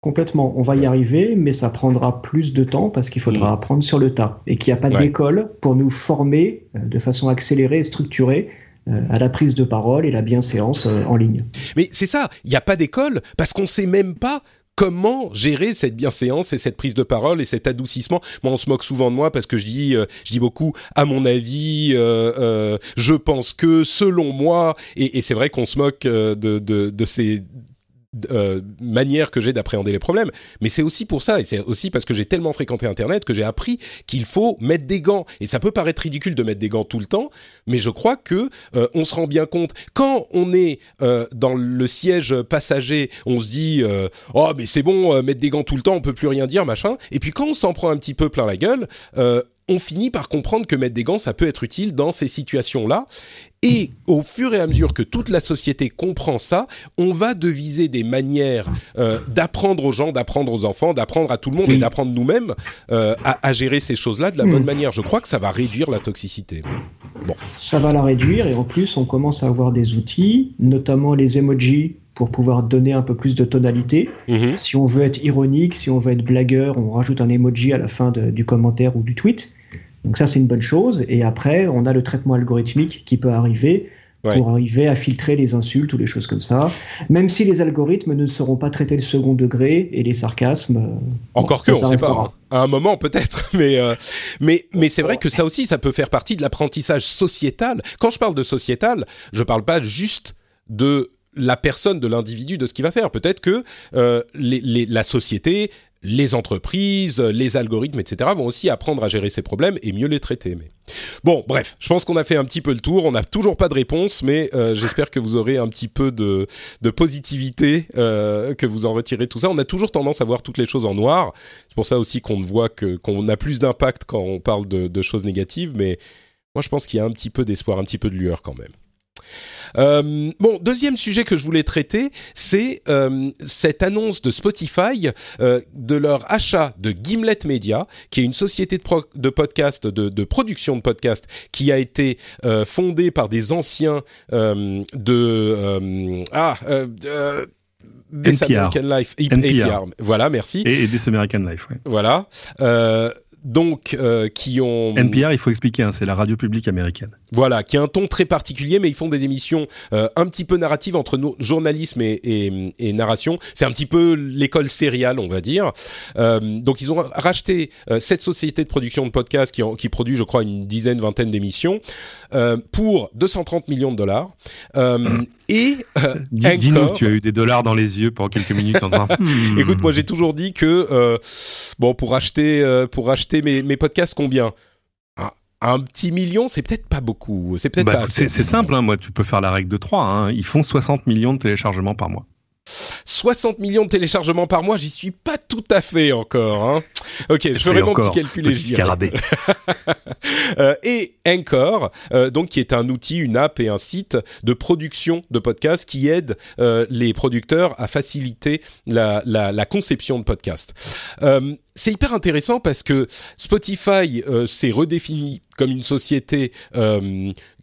[SPEAKER 3] Complètement, on va y arriver, mais ça prendra plus de temps parce qu'il faudra apprendre sur le tas et qu'il n'y a pas d'école pour nous former de façon accélérée et structurée à la prise de parole et la bienséance en ligne.
[SPEAKER 1] Mais c'est ça, il n'y a pas d'école parce qu'on ne sait même pas comment gérer cette bienséance et cette prise de parole et cet adoucissement? Moi, on se moque souvent de moi parce que je dis, euh, je dis beaucoup à mon avis, euh, euh, je pense que, selon moi, et, et c'est vrai qu'on se moque de, de, de, ces euh, manière que j'ai d'appréhender les problèmes. Mais c'est aussi pour ça, et c'est aussi parce que j'ai tellement fréquenté Internet que j'ai appris qu'il faut mettre des gants. Et ça peut paraître ridicule de mettre des gants tout le temps, mais je crois que euh, on se rend bien compte quand on est euh, dans le siège passager, on se dit oh mais c'est bon, mettre des gants tout le temps, on peut plus rien dire, machin. Et puis quand on s'en prend un petit peu plein la gueule, on finit par comprendre que mettre des gants, ça peut être utile dans ces situations-là. Et au fur et à mesure que toute la société comprend ça, on va deviser des manières euh, d'apprendre aux gens, d'apprendre aux enfants, d'apprendre à tout le monde et d'apprendre nous-mêmes euh, à, gérer ces choses-là de la bonne manière. Je crois que ça va réduire la toxicité.
[SPEAKER 3] Bon. Ça va la réduire et en plus on commence à avoir des outils, notamment les emojis pour pouvoir donner un peu plus de tonalité. Mhm. Si on veut être ironique, si on veut être blagueur, on rajoute un emoji à la fin du commentaire ou du tweet. Donc ça, c'est une bonne chose. Et après, on a le traitement algorithmique qui peut arriver pour arriver à filtrer les insultes ou les choses comme ça. Même si les algorithmes ne seront pas traités le second degré et les sarcasmes. Euh,
[SPEAKER 1] Encore que, on ne sait pas. Hein. À un moment, peut-être. Mais, euh, mais, mais c'est vrai que ça aussi, ça peut faire partie de l'apprentissage sociétal. Quand je parle de sociétal, je ne parle pas juste de la personne de l'individu de ce qu'il va faire. Peut-être que euh, la société, les entreprises, les algorithmes, etc. vont aussi apprendre à gérer ces problèmes et mieux les traiter. Mais bon, bref, je pense qu'on a fait un petit peu le tour. On n'a toujours pas de réponse, mais euh, j'espère que vous aurez un petit peu de, positivité, euh, que vous en retirez tout ça. On a toujours tendance à voir toutes les choses en noir. C'est pour ça aussi qu'on voit que qu'on a plus d'impact quand on parle de choses négatives. Mais moi, je pense qu'il y a un petit peu d'espoir, un petit peu de lueur quand même. Euh, bon, deuxième sujet que je voulais traiter, c'est euh, cette annonce de Spotify euh, de leur achat de Gimlet Media, qui est une société de, de podcast, de, de, production de podcast, qui a été fondée par des anciens de ah
[SPEAKER 2] This
[SPEAKER 1] American Life, NPR. Voilà, merci.
[SPEAKER 2] Et, et This American Life, ouais.
[SPEAKER 1] Voilà. Euh, donc euh, qui ont
[SPEAKER 2] NPR, il faut expliquer, hein, c'est la radio publique américaine.
[SPEAKER 1] Voilà, qui a un ton très particulier, mais ils font des émissions euh, un petit peu narratives entre journalisme et, et, narration. C'est un petit peu l'école sériale, on va dire. Euh, donc ils ont racheté euh, cette société de production de podcasts qui, qui produit, je crois, une dizaine, vingtaine d'émissions euh, pour 230 millions de dollars. et
[SPEAKER 2] dis-nous, tu as eu des dollars dans les yeux pendant quelques minutes. En disant,
[SPEAKER 1] hmm. Écoute, moi j'ai toujours dit que bon pour acheter pour acheter mes, podcasts combien? Un petit million, c'est peut-être pas beaucoup. C'est peut-être bah,
[SPEAKER 2] C'est simple, hein, moi, tu peux faire la règle de 3. Hein. Ils font 60 millions de téléchargements par mois.
[SPEAKER 1] 60 millions de téléchargements par mois, j'y suis pas tout à fait encore. Hein. Ok, je ferai mon petit calcul
[SPEAKER 2] et
[SPEAKER 1] euh, et Anchor, euh, donc qui est un outil, une app et un site de production de podcasts qui aide euh, les producteurs à faciliter la, la, conception de podcasts. Euh, c'est hyper intéressant parce que Spotify s'est redéfini comme une société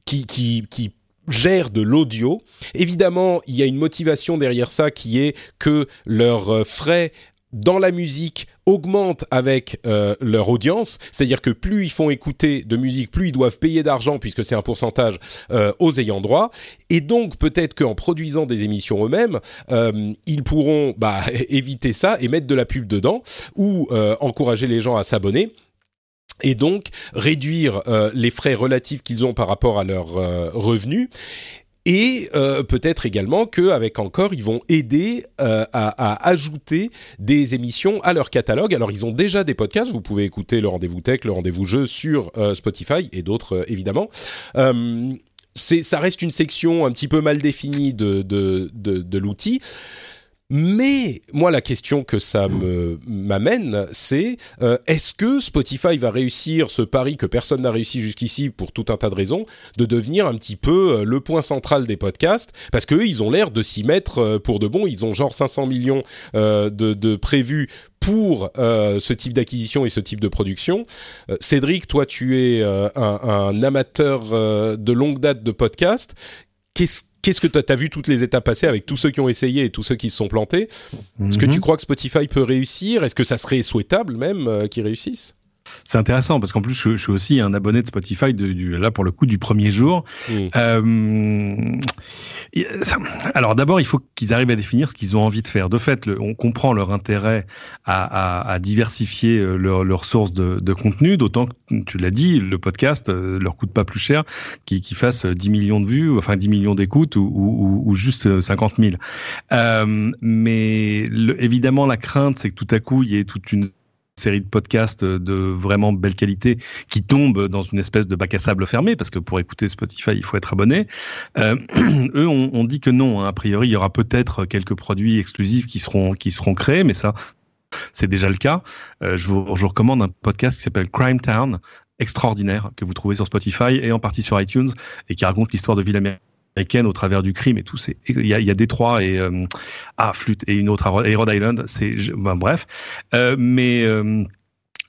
[SPEAKER 1] qui, qui, qui gèrent de l'audio. Évidemment, il y a une motivation derrière ça qui est que leurs euh, frais dans la musique augmentent avec euh, leur audience, c'est-à-dire que plus ils font écouter de musique, plus ils doivent payer d'argent puisque c'est un pourcentage euh, aux ayants droit, et donc peut-être qu'en produisant des émissions eux-mêmes, ils pourront bah, éviter ça et mettre de la pub dedans ou encourager les gens à s'abonner et donc réduire euh, les frais relatifs qu'ils ont par rapport à leurs euh, revenus. Et euh, peut-être également qu'avec Encore, ils vont aider à, ajouter des émissions à leur catalogue. Alors, ils ont déjà des podcasts. Vous pouvez écouter le rendez-vous tech, le rendez-vous jeu sur Spotify et d'autres, évidemment ça reste une section un petit peu mal définie de, de, de l'outil. Mais moi, la question que ça m'amène, c'est euh, est-ce que Spotify va réussir ce pari que personne n'a réussi jusqu'ici pour tout un tas de raisons, de devenir un petit peu euh, le point central des podcasts, parce qu'eux, ils ont l'air de s'y mettre euh, pour de bon. Ils ont genre 500 millions de, de prévus pour ce type d'acquisition et ce type de production. Cédric, toi, tu es un, un, amateur de longue date de podcasts. Qu'est-ce Qu'est-ce que tu as, vu toutes les étapes passées avec tous ceux qui ont essayé et tous ceux qui se sont plantés? Est-ce que tu mhm. crois que Spotify peut réussir? Est-ce que ça serait souhaitable même euh, qu'ils réussissent?
[SPEAKER 2] C'est intéressant parce qu'en plus, je, suis aussi un abonné de Spotify de, du, là pour le coup du premier jour. Mm. Euh, alors d'abord, il faut qu'ils arrivent à définir ce qu'ils ont envie de faire. De fait, on comprend leur intérêt à, à, à diversifier euh, leurs leur sources de, de, contenu, d'autant que tu l'as dit, le podcast euh, leur coûte pas plus cher qu'ils fassent 10 millions de vues, enfin 10 millions d'écoutes ou, ou, ou, juste 50 000. Euh, mais le, évidemment, la crainte, c'est que tout à coup, il y ait toute une série de podcasts de vraiment belle qualité qui tombent dans une espèce de bac à sable fermé parce que pour écouter Spotify il faut être abonné. Euh, eux on, dit que non. Hein. A priori il y aura peut-être quelques produits exclusifs qui seront qui seront créés, mais ça c'est déjà le cas. Euh, je, vous, je recommande un podcast qui s'appelle Crime Town extraordinaire que vous trouvez sur Spotify et en partie sur iTunes et qui raconte l'histoire de ville américaine au travers du crime et tout. C'est il y a, y a Détroit et euh, ah flûte et une autre et Rhode Island. C'est ben, bref, euh, mais euh,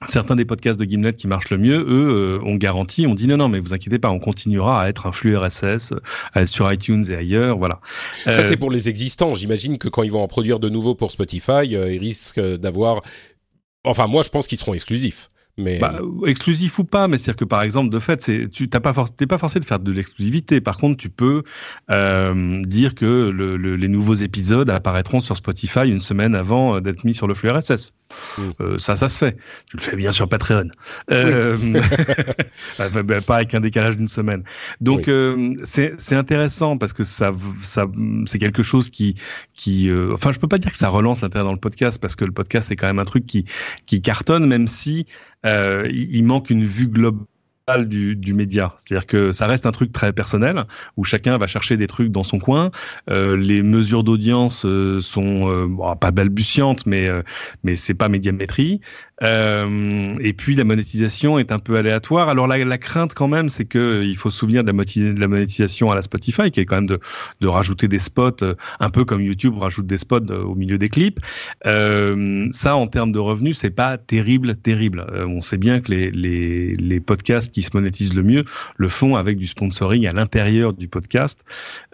[SPEAKER 2] Certains des podcasts de Gimlet qui marchent le mieux, eux, ont garanti, on dit non, non, mais vous inquiétez pas, on continuera à être un flux RSS sur iTunes et ailleurs, voilà.
[SPEAKER 1] Ça, c'est pour les existants. J'imagine que quand ils vont en produire de nouveaux pour Spotify, ils risquent d'avoir... Enfin, moi, je pense qu'ils seront exclusifs. Mais...
[SPEAKER 2] Bah, exclusif ou pas, mais c'est-à-dire que par exemple, de fait, tu t'as pas pas forcé de faire de l'exclusivité. Par contre, tu peux euh, dire que le, le, les nouveaux épisodes apparaîtront sur Spotify une semaine avant euh, d'être mis sur le flux RSS. Mm. Euh, ça, ça se fait. Tu le fais bien sur Patreon. Euh, bah, pas avec un décalage d'une semaine. Donc euh, c'est intéressant parce que ça, ça c'est quelque chose qui, qui, euh, enfin, je peux pas dire que ça relance l'intérêt dans le podcast parce que le podcast c'est quand même un truc qui, qui cartonne, même si il manque une vue globale du, média. C'est-à-dire que ça reste un truc très personnel où chacun va chercher des trucs dans son coin. Euh, les mesures d'audience euh, sont euh, pas balbutiantes, mais mais c'est pas médiamétrie. Et puis la monétisation est un peu aléatoire. Alors la, la crainte quand même, c'est que il faut se souvenir de la, de la, monétisation à la Spotify, qui est quand même de, de rajouter des spots, un peu comme YouTube rajoute des spots au milieu des clips. ça, en termes de revenus, c'est pas terrible, terrible. on sait bien que les, les, les podcasts qui se monétisent le mieux le font avec du sponsoring à l'intérieur du podcast.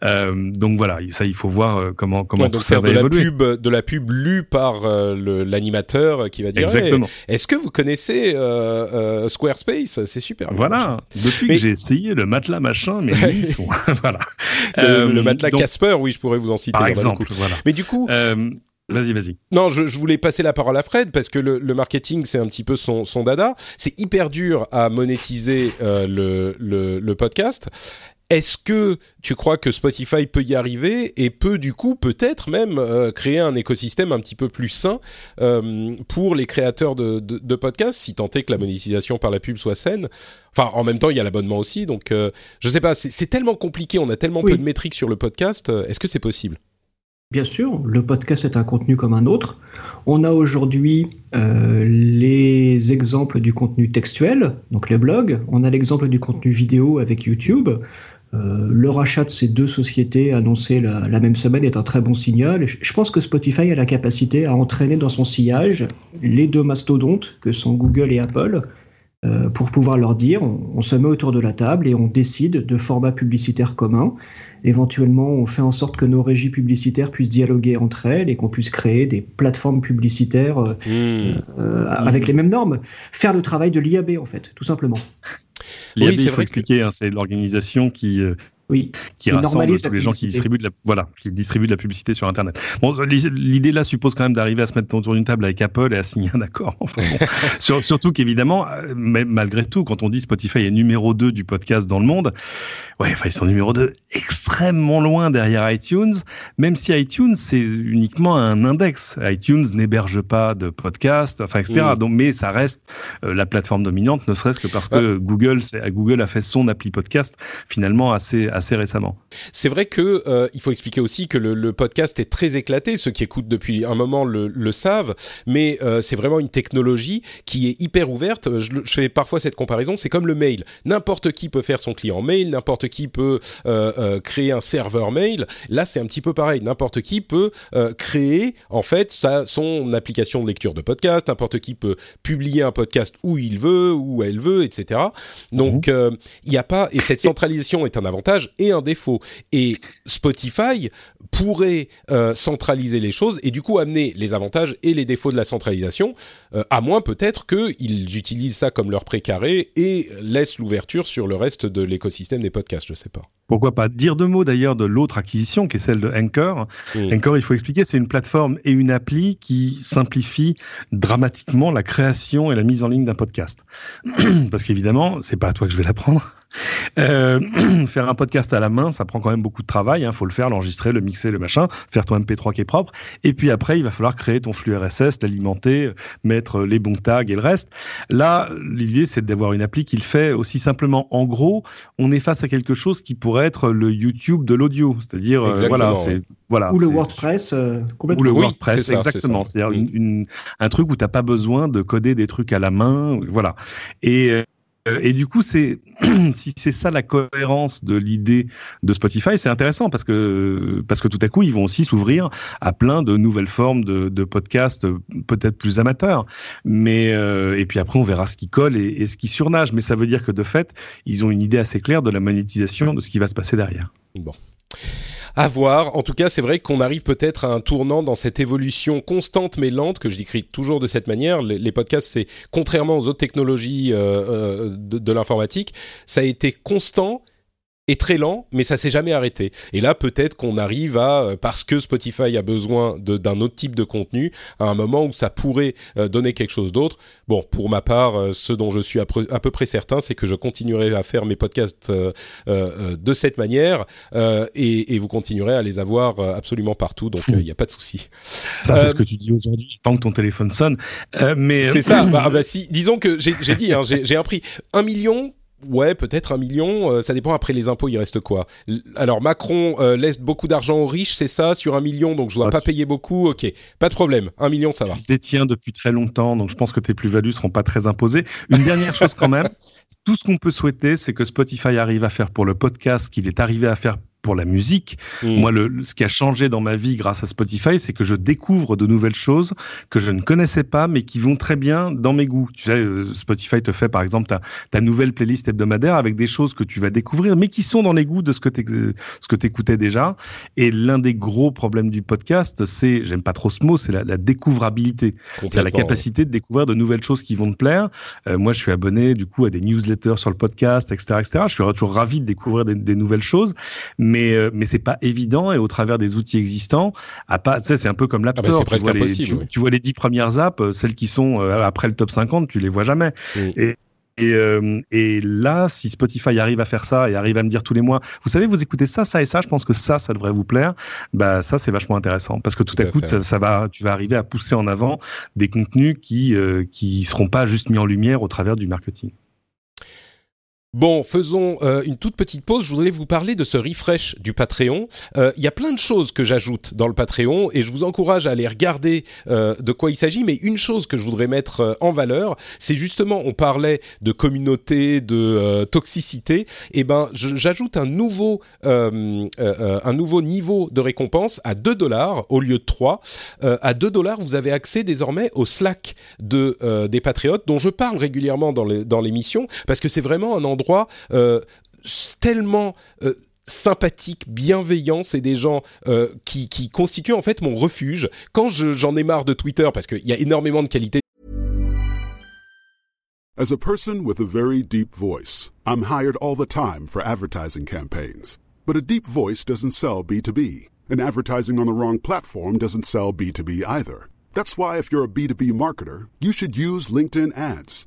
[SPEAKER 2] Euh, donc voilà, ça il faut voir euh, comment comment ouais,
[SPEAKER 1] donc ça va de évoluer. la pub de la pub lue par euh, l'animateur qui va dire
[SPEAKER 2] exactement.
[SPEAKER 1] Est-ce que vous connaissez euh, Squarespace? C'est super.
[SPEAKER 2] Voilà. Depuis mais... que j'ai essayé le matelas machin, mais ils sont voilà.
[SPEAKER 1] Le, le matelas Casper, oui, je pourrais vous en citer.
[SPEAKER 2] Par exemple, voilà.
[SPEAKER 1] Mais du coup.
[SPEAKER 2] Vas-y, vas-y.
[SPEAKER 1] Non, je, je, voulais passer la parole à Fred parce que le, le marketing, c'est un petit peu son, son dada. C'est hyper dur à monétiser euh, le, le, le, podcast. Est-ce que tu crois que Spotify peut y arriver et peut du coup peut-être même euh, créer un écosystème un petit peu plus sain euh, pour les créateurs de, de, de, podcasts, si tant est que la monétisation par la pub soit saine? Enfin, en même temps, il y a l'abonnement aussi, donc euh, je sais pas. C'est tellement compliqué, on a tellement oui. peu de métriques sur le podcast. Euh, est-ce que c'est possible?
[SPEAKER 3] Bien sûr, le podcast est un contenu comme un autre. On a aujourd'hui euh, les exemples du contenu textuel, donc les blogs. On a l'exemple du contenu vidéo avec YouTube. Euh, le rachat de ces deux sociétés annoncé la, même semaine est un très bon signal. Je, je pense que Spotify a la capacité à entraîner dans son sillage les deux mastodontes que sont Google et Apple euh, pour pouvoir leur dire on, on, se met autour de la table et on décide de formats publicitaires communs éventuellement, on fait en sorte que nos régies publicitaires puissent dialoguer entre elles et qu'on puisse créer des plateformes publicitaires euh, mmh. euh, mmh. avec les mêmes normes. Faire le travail de l'IAB, en fait, tout simplement.
[SPEAKER 2] L'IAB, oui, il faut expliquer, que... hein, c'est l'organisation qui, euh,
[SPEAKER 3] oui,
[SPEAKER 2] qui rassemble tous les gens qui distribuent de la voilà, qui distribuent de la publicité sur Internet. Bon, l'idée là suppose quand même d'arriver à se mettre autour d'une table avec Apple et à signer un accord. Enfin, bon. sur, surtout qu'évidemment, malgré tout, quand on dit Spotify est numéro 2 du podcast dans le monde, ouais, enfin ils sont numéro 2 extrêmement loin derrière iTunes, même si iTunes c'est uniquement un index. iTunes n'héberge pas de podcast, enfin etc. Mmh. Donc, mais ça reste euh, la plateforme dominante, ne serait-ce que parce que Google, Google a fait son appli podcast finalement assez assez récemment.
[SPEAKER 1] C'est vrai que euh, il faut expliquer aussi que le, le, podcast est très éclaté. Ceux qui écoutent depuis un moment le, le savent, mais euh, c'est vraiment une technologie qui est hyper ouverte. Je, je fais parfois cette comparaison. C'est comme le mail. N'importe qui peut faire son client mail. N'importe qui peut euh, euh créer un serveur mail. Là, c'est un petit peu pareil. N'importe qui peut euh, créer en fait sa, son application de lecture de podcast. N'importe qui peut publier un podcast où il veut, où elle veut, etc. Donc, mmh. il n'y a pas et cette centralisation est un avantage et un défaut. Et Spotify pourrait euh, centraliser les choses et du coup amener les avantages et les défauts de la centralisation, euh, à moins peut-être qu'ils utilisent ça comme leur précaré et laissent l'ouverture sur le reste de l'écosystème des podcasts, je sais pas.
[SPEAKER 2] Pourquoi pas Dire deux mots d'ailleurs de l'autre acquisition qui est celle de Anchor. Mmh. Anchor, il faut expliquer, c'est une plateforme et une appli qui simplifie dramatiquement la création et la mise en ligne d'un podcast. Parce qu'évidemment, c'est pas à toi que je vais l'apprendre. Euh, faire un podcast à la main, ça prend quand même beaucoup de travail. Il hein. faut le faire, l'enregistrer, le mixer, le machin, faire ton MP3 qui est propre. Et puis après, il va falloir créer ton flux RSS, l'alimenter, mettre les bons tags et le reste. Là, l'idée, c'est d'avoir une appli qui le fait aussi simplement. En gros, on est face à quelque chose qui pourrait être le YouTube de l'audio. C'est-à-dire, euh, voilà, c'est voilà,
[SPEAKER 3] ou le WordPress euh,
[SPEAKER 2] complètement. Ou le WordPress, exactement. C'est-à-dire une, un truc où t'as pas besoin de coder des trucs à la main, voilà. Et et du coup, c'est si c'est ça la cohérence de l'idée de Spotify, c'est intéressant parce que parce que tout à coup, ils vont aussi s'ouvrir à plein de nouvelles formes de, de podcasts, peut-être plus amateurs. Mais euh, et puis après, on verra ce qui colle et, et ce qui surnage. Mais ça veut dire que de fait, ils ont une idée assez claire de la monétisation de ce qui va se passer derrière.
[SPEAKER 1] Bon. À voir. En tout cas, c'est vrai qu'on arrive peut-être à un tournant dans cette évolution constante mais lente que je décris toujours de cette manière. Les, podcasts, c'est contrairement aux autres technologies euh, euh, de l'informatique, ça a été constant est très lent, mais ça s'est jamais arrêté. Et là, peut-être qu'on arrive à, euh, parce que Spotify a besoin d'un autre type de contenu, à un moment où ça pourrait euh, donner quelque chose d'autre. Bon, pour ma part, euh, ce dont je suis à, peu, près certain, c'est que je continuerai à faire mes podcasts de cette manière, et, et, vous continuerez à les avoir absolument partout. Donc, il n'y a pas de souci.
[SPEAKER 2] Ça, c'est ce que tu dis aujourd'hui, tant que ton téléphone sonne. mais
[SPEAKER 1] c'est ça. Bah, bah, si, disons que j'ai dit, hein, j'ai un prix, un million Ouais, peut-être un million. Euh, ça dépend. Après les impôts, il reste quoi Alors Macron euh, laisse beaucoup d'argent aux riches, c'est ça, sur un million. Donc je dois ah, pas payer beaucoup. Ok, pas de problème. Un million, ça va.
[SPEAKER 2] Je détiens depuis très longtemps, donc je pense que tes plus-values seront pas très imposées. Une dernière chose quand même. Tout ce qu'on peut souhaiter, c'est que Spotify arrive à faire pour le podcast qu'il est arrivé à faire pour la musique. Mmh. Moi, le, ce qui a changé dans ma vie grâce à Spotify, c'est que je découvre de nouvelles choses que je ne connaissais pas, mais qui vont très bien dans mes goûts. Tu sais, euh, Spotify te fait, par exemple, ta, ta nouvelle playlist hebdomadaire avec des choses que tu vas découvrir, mais qui sont dans les goûts de ce que tu écoutais déjà. Et l'un des gros problèmes du podcast, c'est, j'aime pas trop ce mot, c'est la, la, découvrabilité. C'est la capacité de découvrir de nouvelles choses qui vont te plaire. Euh, moi, je suis abonné, du coup, à des newsletters sur le podcast, etc., etc. Je suis toujours ravi de découvrir des, des nouvelles choses, mais mais euh, mais c'est pas évident et au travers des outils existants, à pas, c'est un peu comme l'App Store.
[SPEAKER 1] Ah bah tu, vois
[SPEAKER 2] les, tu,
[SPEAKER 1] oui.
[SPEAKER 2] tu, vois les dix premières apps, euh, celles qui sont euh, après le top 50, tu les vois jamais. Oui. Et, et, euh, et, là, si Spotify arrive à faire ça et arrive à me dire tous les mois, vous savez, vous écoutez ça, ça et ça, je pense que ça, ça devrait vous plaire. Bah ça, c'est vachement intéressant parce que tout, tout à, coup, ça, ça, va, tu vas arriver à pousser en avant des contenus qui euh, qui seront pas juste mis en lumière au travers du marketing.
[SPEAKER 1] Bon, faisons euh, une toute petite pause. Je voudrais vous parler de ce refresh du Patreon. Il euh, y a plein de choses que j'ajoute dans le Patreon et je vous encourage à aller regarder euh, de quoi il s'agit. Mais une chose que je voudrais mettre euh, en valeur, c'est justement, on parlait de communauté, de euh, toxicité. Et eh ben, j'ajoute un nouveau, un nouveau niveau de récompense à 2 dollars au lieu de 3. à 2 dollars, vous avez accès désormais au Slack de, des Patriotes, dont je parle régulièrement dans l'émission, dans parce que c'est vraiment un endroit euh, tellement euh, sympathique, bienveillant, c'est des gens euh, qui, constituent en fait mon refuge. Quand j'en je, ai marre de Twitter, parce qu'il y a énormément de qualités.
[SPEAKER 4] As a person with a very deep voice, I'm hired all the time for advertising campaigns. But a deep voice doesn't sell B2B, and advertising on the wrong platform doesn't sell B2B either. That's why if you're a B2B marketer, you should use LinkedIn ads.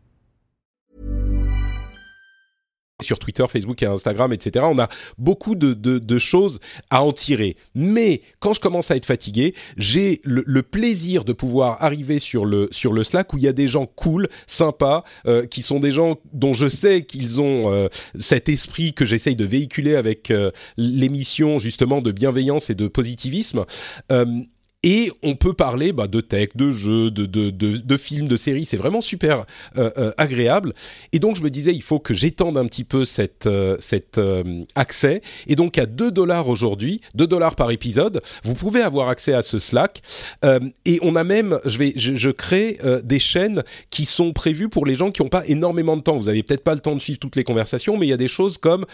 [SPEAKER 1] Sur Twitter, Facebook et Instagram, etc. On a beaucoup de, choses à en tirer. Mais quand je commence à être fatigué, j'ai le, le, plaisir de pouvoir arriver sur le, sur le Slack où il y a des gens cool, sympas, euh, qui sont des gens dont je sais qu'ils ont euh, cet esprit que j'essaye de véhiculer avec euh, l'émission justement de bienveillance et de positivisme. Et on peut parler bah, de tech, de jeux, de, de, de, de films, de séries. C'est vraiment super euh, euh, agréable. Et donc je me disais, il faut que j'étende un petit peu cette, euh, cet euh, accès. Et donc à 2 dollars aujourd'hui, 2 dollars par épisode, vous pouvez avoir accès à ce Slack. Euh, et on a même, je vais, je, je crée des chaînes qui sont prévues pour les gens qui n'ont pas énormément de temps. Vous avez peut-être pas le temps de suivre toutes les conversations, mais il y a des choses comme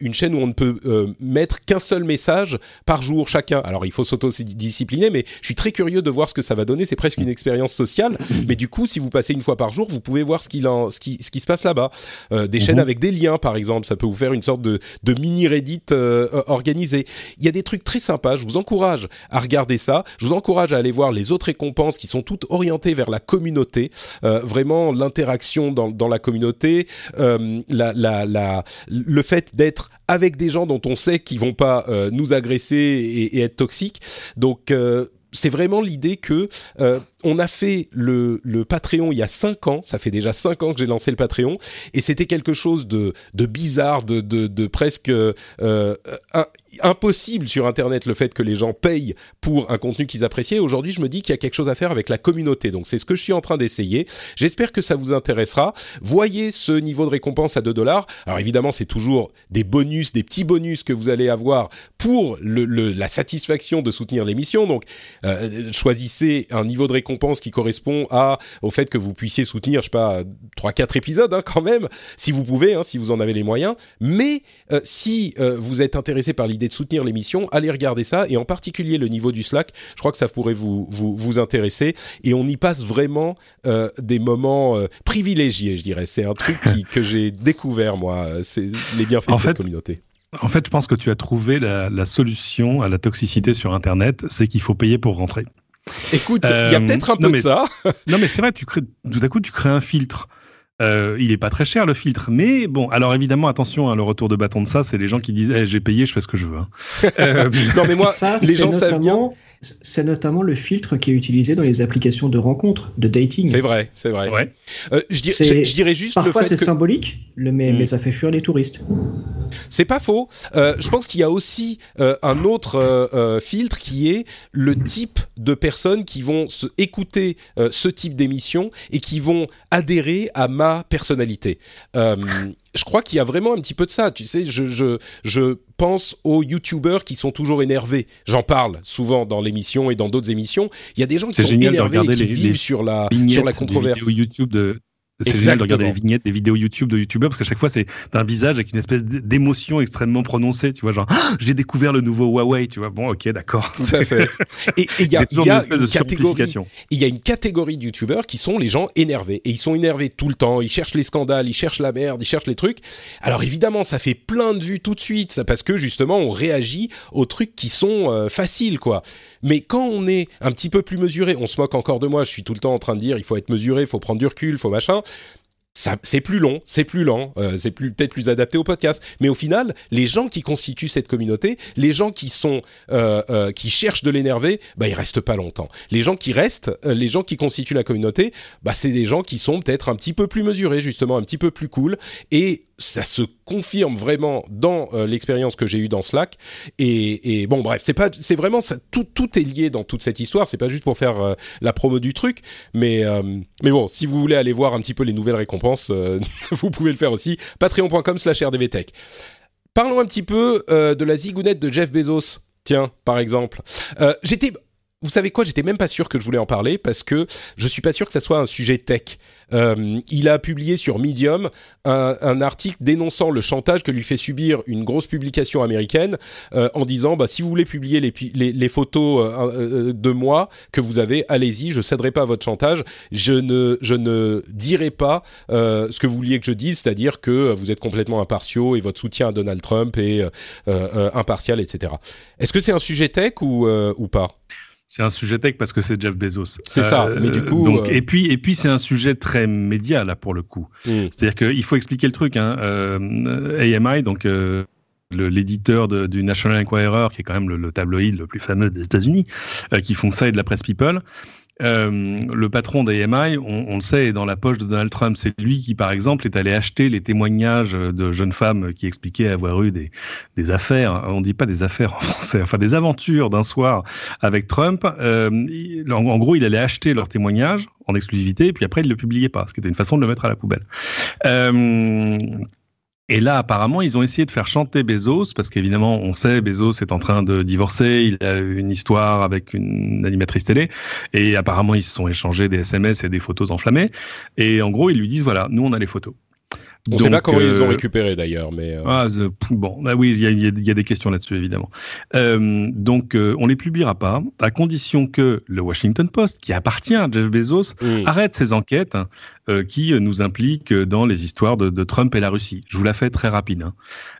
[SPEAKER 1] une chaîne où on ne peut mettre qu'un seul message par jour chacun. Alors il faut s'auto-discipliner, mais je suis très curieux de voir ce que ça va donner. C'est presque une expérience sociale, mais du coup, si vous passez une fois par jour, vous pouvez voir ce, qu'il en, ce, qui, ce qui se passe là-bas. Euh, des chaînes avec des liens, par exemple, ça peut vous faire une sorte de, de mini Reddit euh, organisé. Il y a des trucs très sympas. Je vous encourage à regarder ça. Je vous encourage à aller voir les autres récompenses qui sont toutes orientées vers la communauté. Euh, vraiment, l'interaction dans, dans la communauté, euh, la, la, la, le fait d'être avec des gens dont on sait qu'ils vont pas euh, nous agresser et, et, être toxiques. Donc euh, c'est vraiment l'idée que euh, on a fait le, le, Patreon il y a cinq ans. Ça fait déjà cinq ans que j'ai lancé le Patreon et c'était quelque chose de, de bizarre, de, de, de presque euh, un, impossible sur Internet le fait que les gens payent pour un contenu qu'ils appréciaient. Aujourd'hui, je me dis qu'il y a quelque chose à faire avec la communauté. Donc c'est ce que je suis en train d'essayer. J'espère que ça vous intéressera. Voyez ce niveau de récompense à 2 dollars. Alors évidemment, c'est toujours des bonus, des petits bonus que vous allez avoir pour la satisfaction de soutenir l'émission. Donc euh, choisissez un niveau de récompense qui correspond à au fait que vous puissiez soutenir, je sais pas, trois quatre épisodes hein, quand même, si vous pouvez, hein, si vous en avez les moyens. Mais euh, si euh, vous êtes intéressé par l'idée de soutenir l'émission, allez regarder ça et en particulier le niveau du Slack. Je crois que ça pourrait vous vous, vous intéresser et on y passe vraiment euh, des moments euh, privilégiés, je dirais. C'est un truc qui, que j'ai découvert moi. C'est les bienfaits en de fait, cette communauté.
[SPEAKER 2] En fait, je pense que tu as trouvé la, la solution à la toxicité sur Internet, c'est qu'il faut payer pour rentrer.
[SPEAKER 1] Écoute, il euh, y a peut-être un peu
[SPEAKER 2] mais,
[SPEAKER 1] de ça.
[SPEAKER 2] non, mais c'est vrai, tu crées, tout à coup, tu crées un filtre. Euh, il est pas très cher le filtre, mais bon. Alors évidemment, attention, hein, le retour de bâton de ça, c'est les gens qui disent eh, j'ai payé, je fais ce que je veux. Hein.
[SPEAKER 1] Euh... non mais moi,
[SPEAKER 3] ça,
[SPEAKER 1] les gens savent bien.
[SPEAKER 3] C'est notamment le filtre qui est utilisé dans les applications de rencontres, de dating.
[SPEAKER 1] C'est vrai, c'est vrai.
[SPEAKER 2] Ouais.
[SPEAKER 1] Euh, je, dir je, je, dirais juste
[SPEAKER 3] Parfois,
[SPEAKER 1] le fait
[SPEAKER 3] c'est
[SPEAKER 1] que
[SPEAKER 3] symbolique, le, mais, mmh. mais ça fait fuir les touristes.
[SPEAKER 1] C'est pas faux. Euh, je pense qu'il y a aussi euh, un autre euh, filtre qui est le type de personnes qui vont se écouter euh, ce type d'émission et qui vont adhérer à ma personnalité. Euh, je crois qu'il y a vraiment un petit peu de ça. Tu sais, je, je, je pense aux youtubeurs qui sont toujours énervés. J'en parle souvent dans l'émission et dans d'autres émissions. Il y a des gens qui sont énervés et qui
[SPEAKER 2] les,
[SPEAKER 1] vivent
[SPEAKER 2] les
[SPEAKER 1] sur la, sur la controverse.
[SPEAKER 2] YouTube de, c'est génial de regarder les vignettes des vidéos YouTube de youtubeurs parce qu'à chaque fois c'est un visage avec une espèce d'émotion extrêmement prononcée tu vois genre ah, j'ai découvert le nouveau Huawei tu vois. Bon ok d'accord.
[SPEAKER 1] Tout à fait. Et il y a, y a une, une catégorie il y a une catégorie de youtubeurs qui sont les gens énervés. Et ils sont énervés tout le temps. Ils cherchent les scandales ils cherchent la merde ils cherchent les trucs. Alors évidemment ça fait plein de vues tout de suite. Ça parce que justement on réagit aux trucs qui sont euh, faciles quoi mais quand on est un petit peu plus mesuré on se moque encore de moi je suis tout le temps en train de dire il faut être mesuré il faut prendre du recul faut machin c'est plus long, c'est plus lent, euh, c'est plus peut-être plus adapté au podcast. Mais au final, les gens qui constituent cette communauté, les gens qui sont euh, euh, qui cherchent de l'énerver, bah ils restent pas longtemps. Les gens qui restent, les gens qui constituent la communauté, bah c'est des gens qui sont peut-être un petit peu plus mesurés, justement un petit peu plus cool. Et ça se confirme vraiment dans euh, l'expérience que j'ai eue dans Slack. Et, et bon, bref, c'est pas, c'est vraiment ça, tout, tout est lié dans toute cette histoire. C'est pas juste pour faire euh, la promo du truc, mais euh, mais bon, si vous voulez aller voir un petit peu les nouvelles récompenses, vous pouvez le faire aussi. Patreon.com/rdvtech. Parlons un petit peu de la zigounette de Jeff Bezos. Tiens, par exemple, j'étais vous savez quoi J'étais même pas sûr que je voulais en parler parce que je suis pas sûr que ça soit un sujet tech. Euh, il a publié sur Medium un, article dénonçant le chantage que lui fait subir une grosse publication américaine euh, en disant bah, si vous voulez publier les, les, photos euh, de moi que vous avez, allez-y, je céderai pas à votre chantage. Je ne, je ne dirai pas ce que vous vouliez que je dise, c'est-à-dire que vous êtes complètement impartiaux et votre soutien à Donald Trump est impartial, etc. Est-ce que c'est un sujet tech ou, ou pas?
[SPEAKER 2] C'est un sujet tech parce que c'est Jeff Bezos.
[SPEAKER 1] C'est ça, mais du coup.
[SPEAKER 2] Donc, euh, Et puis, et puis c'est un sujet très média là pour le coup. Mm. C'est-à-dire qu'il faut expliquer le truc. Hein. Euh, AMI, donc euh, l'éditeur du National Enquirer, qui est quand même le, tabloïd le plus fameux des États-Unis, qui font ça et de la presse People. Euh, le patron d'AMI, on, le sait, est dans la poche de Donald Trump. C'est lui qui, par exemple, est allé acheter les témoignages de jeunes femmes qui expliquaient avoir eu des, affaires, on dit pas des affaires en français, enfin des aventures d'un soir avec Trump. Euh, en, gros, il allait acheter leurs témoignages en exclusivité, et puis après, il le publiait pas, ce qui était une façon de le mettre à la poubelle. Euh, et là, apparemment, ils ont essayé de faire chanter Bezos, parce qu'évidemment, on sait, Bezos est en train de divorcer, il a une histoire avec une animatrice télé, et apparemment, ils se sont échangés des SMS et des photos enflammées. Et en gros, ils lui disent, voilà, nous, on a les photos.
[SPEAKER 1] On ne sait pas comment ils ont euh, récupéré d'ailleurs, mais euh...
[SPEAKER 2] ah, bon, bah oui, il y a, y a, des questions là-dessus évidemment. Euh, donc, on les publiera pas, à condition que le Washington Post, qui appartient à Jeff Bezos, mm. arrête ses enquêtes hein, qui nous impliquent dans les histoires de, de, Trump et la Russie. Je vous la fais très rapide.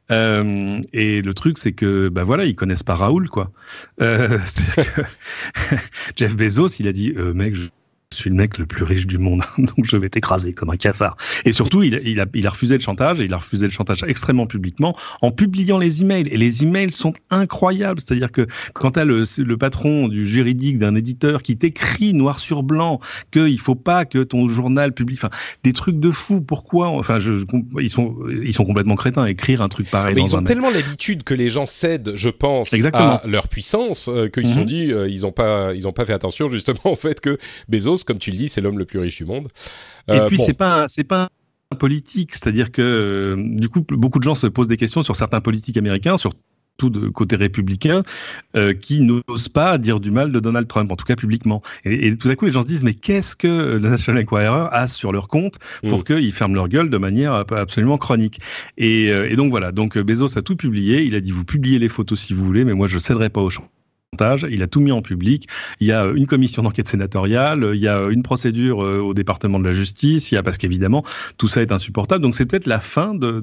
[SPEAKER 2] Hein. et le truc, c'est que, bah voilà, ils connaissent pas Raoul, quoi. Jeff Bezos, il a dit, mec, je je suis le mec le plus riche du monde, donc je vais t'écraser comme un cafard. Et surtout, il, il, a, il a refusé le chantage, et il a refusé le chantage extrêmement publiquement en publiant les emails. Et les emails sont incroyables. C'est-à-dire que quand tu as le, le, patron du juridique d'un éditeur qui t'écrit noir sur blanc qu'il faut pas que ton journal publie, enfin, des trucs de fou. Pourquoi Enfin, je, ils sont, ils sont complètement crétins. Écrire un truc pareil.
[SPEAKER 1] Mais ils ont tellement l'habitude que les gens cèdent, je pense, à leur puissance, euh, qu'ils se sont mhm. dit, euh, ils ont pas, ils ont pas fait attention justement au fait que Bezos comme tu le dis, c'est l'homme le plus riche du monde.
[SPEAKER 2] Et euh, puis c'est pas c'est pas politique, c'est-à-dire que euh, du coup beaucoup de gens se posent des questions sur certains politiques américains, surtout de côté républicain, euh, qui n'osent pas dire du mal de Donald Trump, en tout cas publiquement. Et, tout à coup, les gens se disent, mais qu'est-ce que le National Enquirer a sur leur compte pour mm. qu'ils ferment leur gueule de manière absolument chronique et, et, donc voilà, donc Bezos a tout publié, il a dit, vous publiez les photos si vous voulez, mais moi je céderai pas au champ il a tout mis en public. Il y a une commission d'enquête sénatoriale, il y a une procédure euh, au département de la justice, il y a parce qu'évidemment tout ça est insupportable. Donc c'est peut-être la fin de,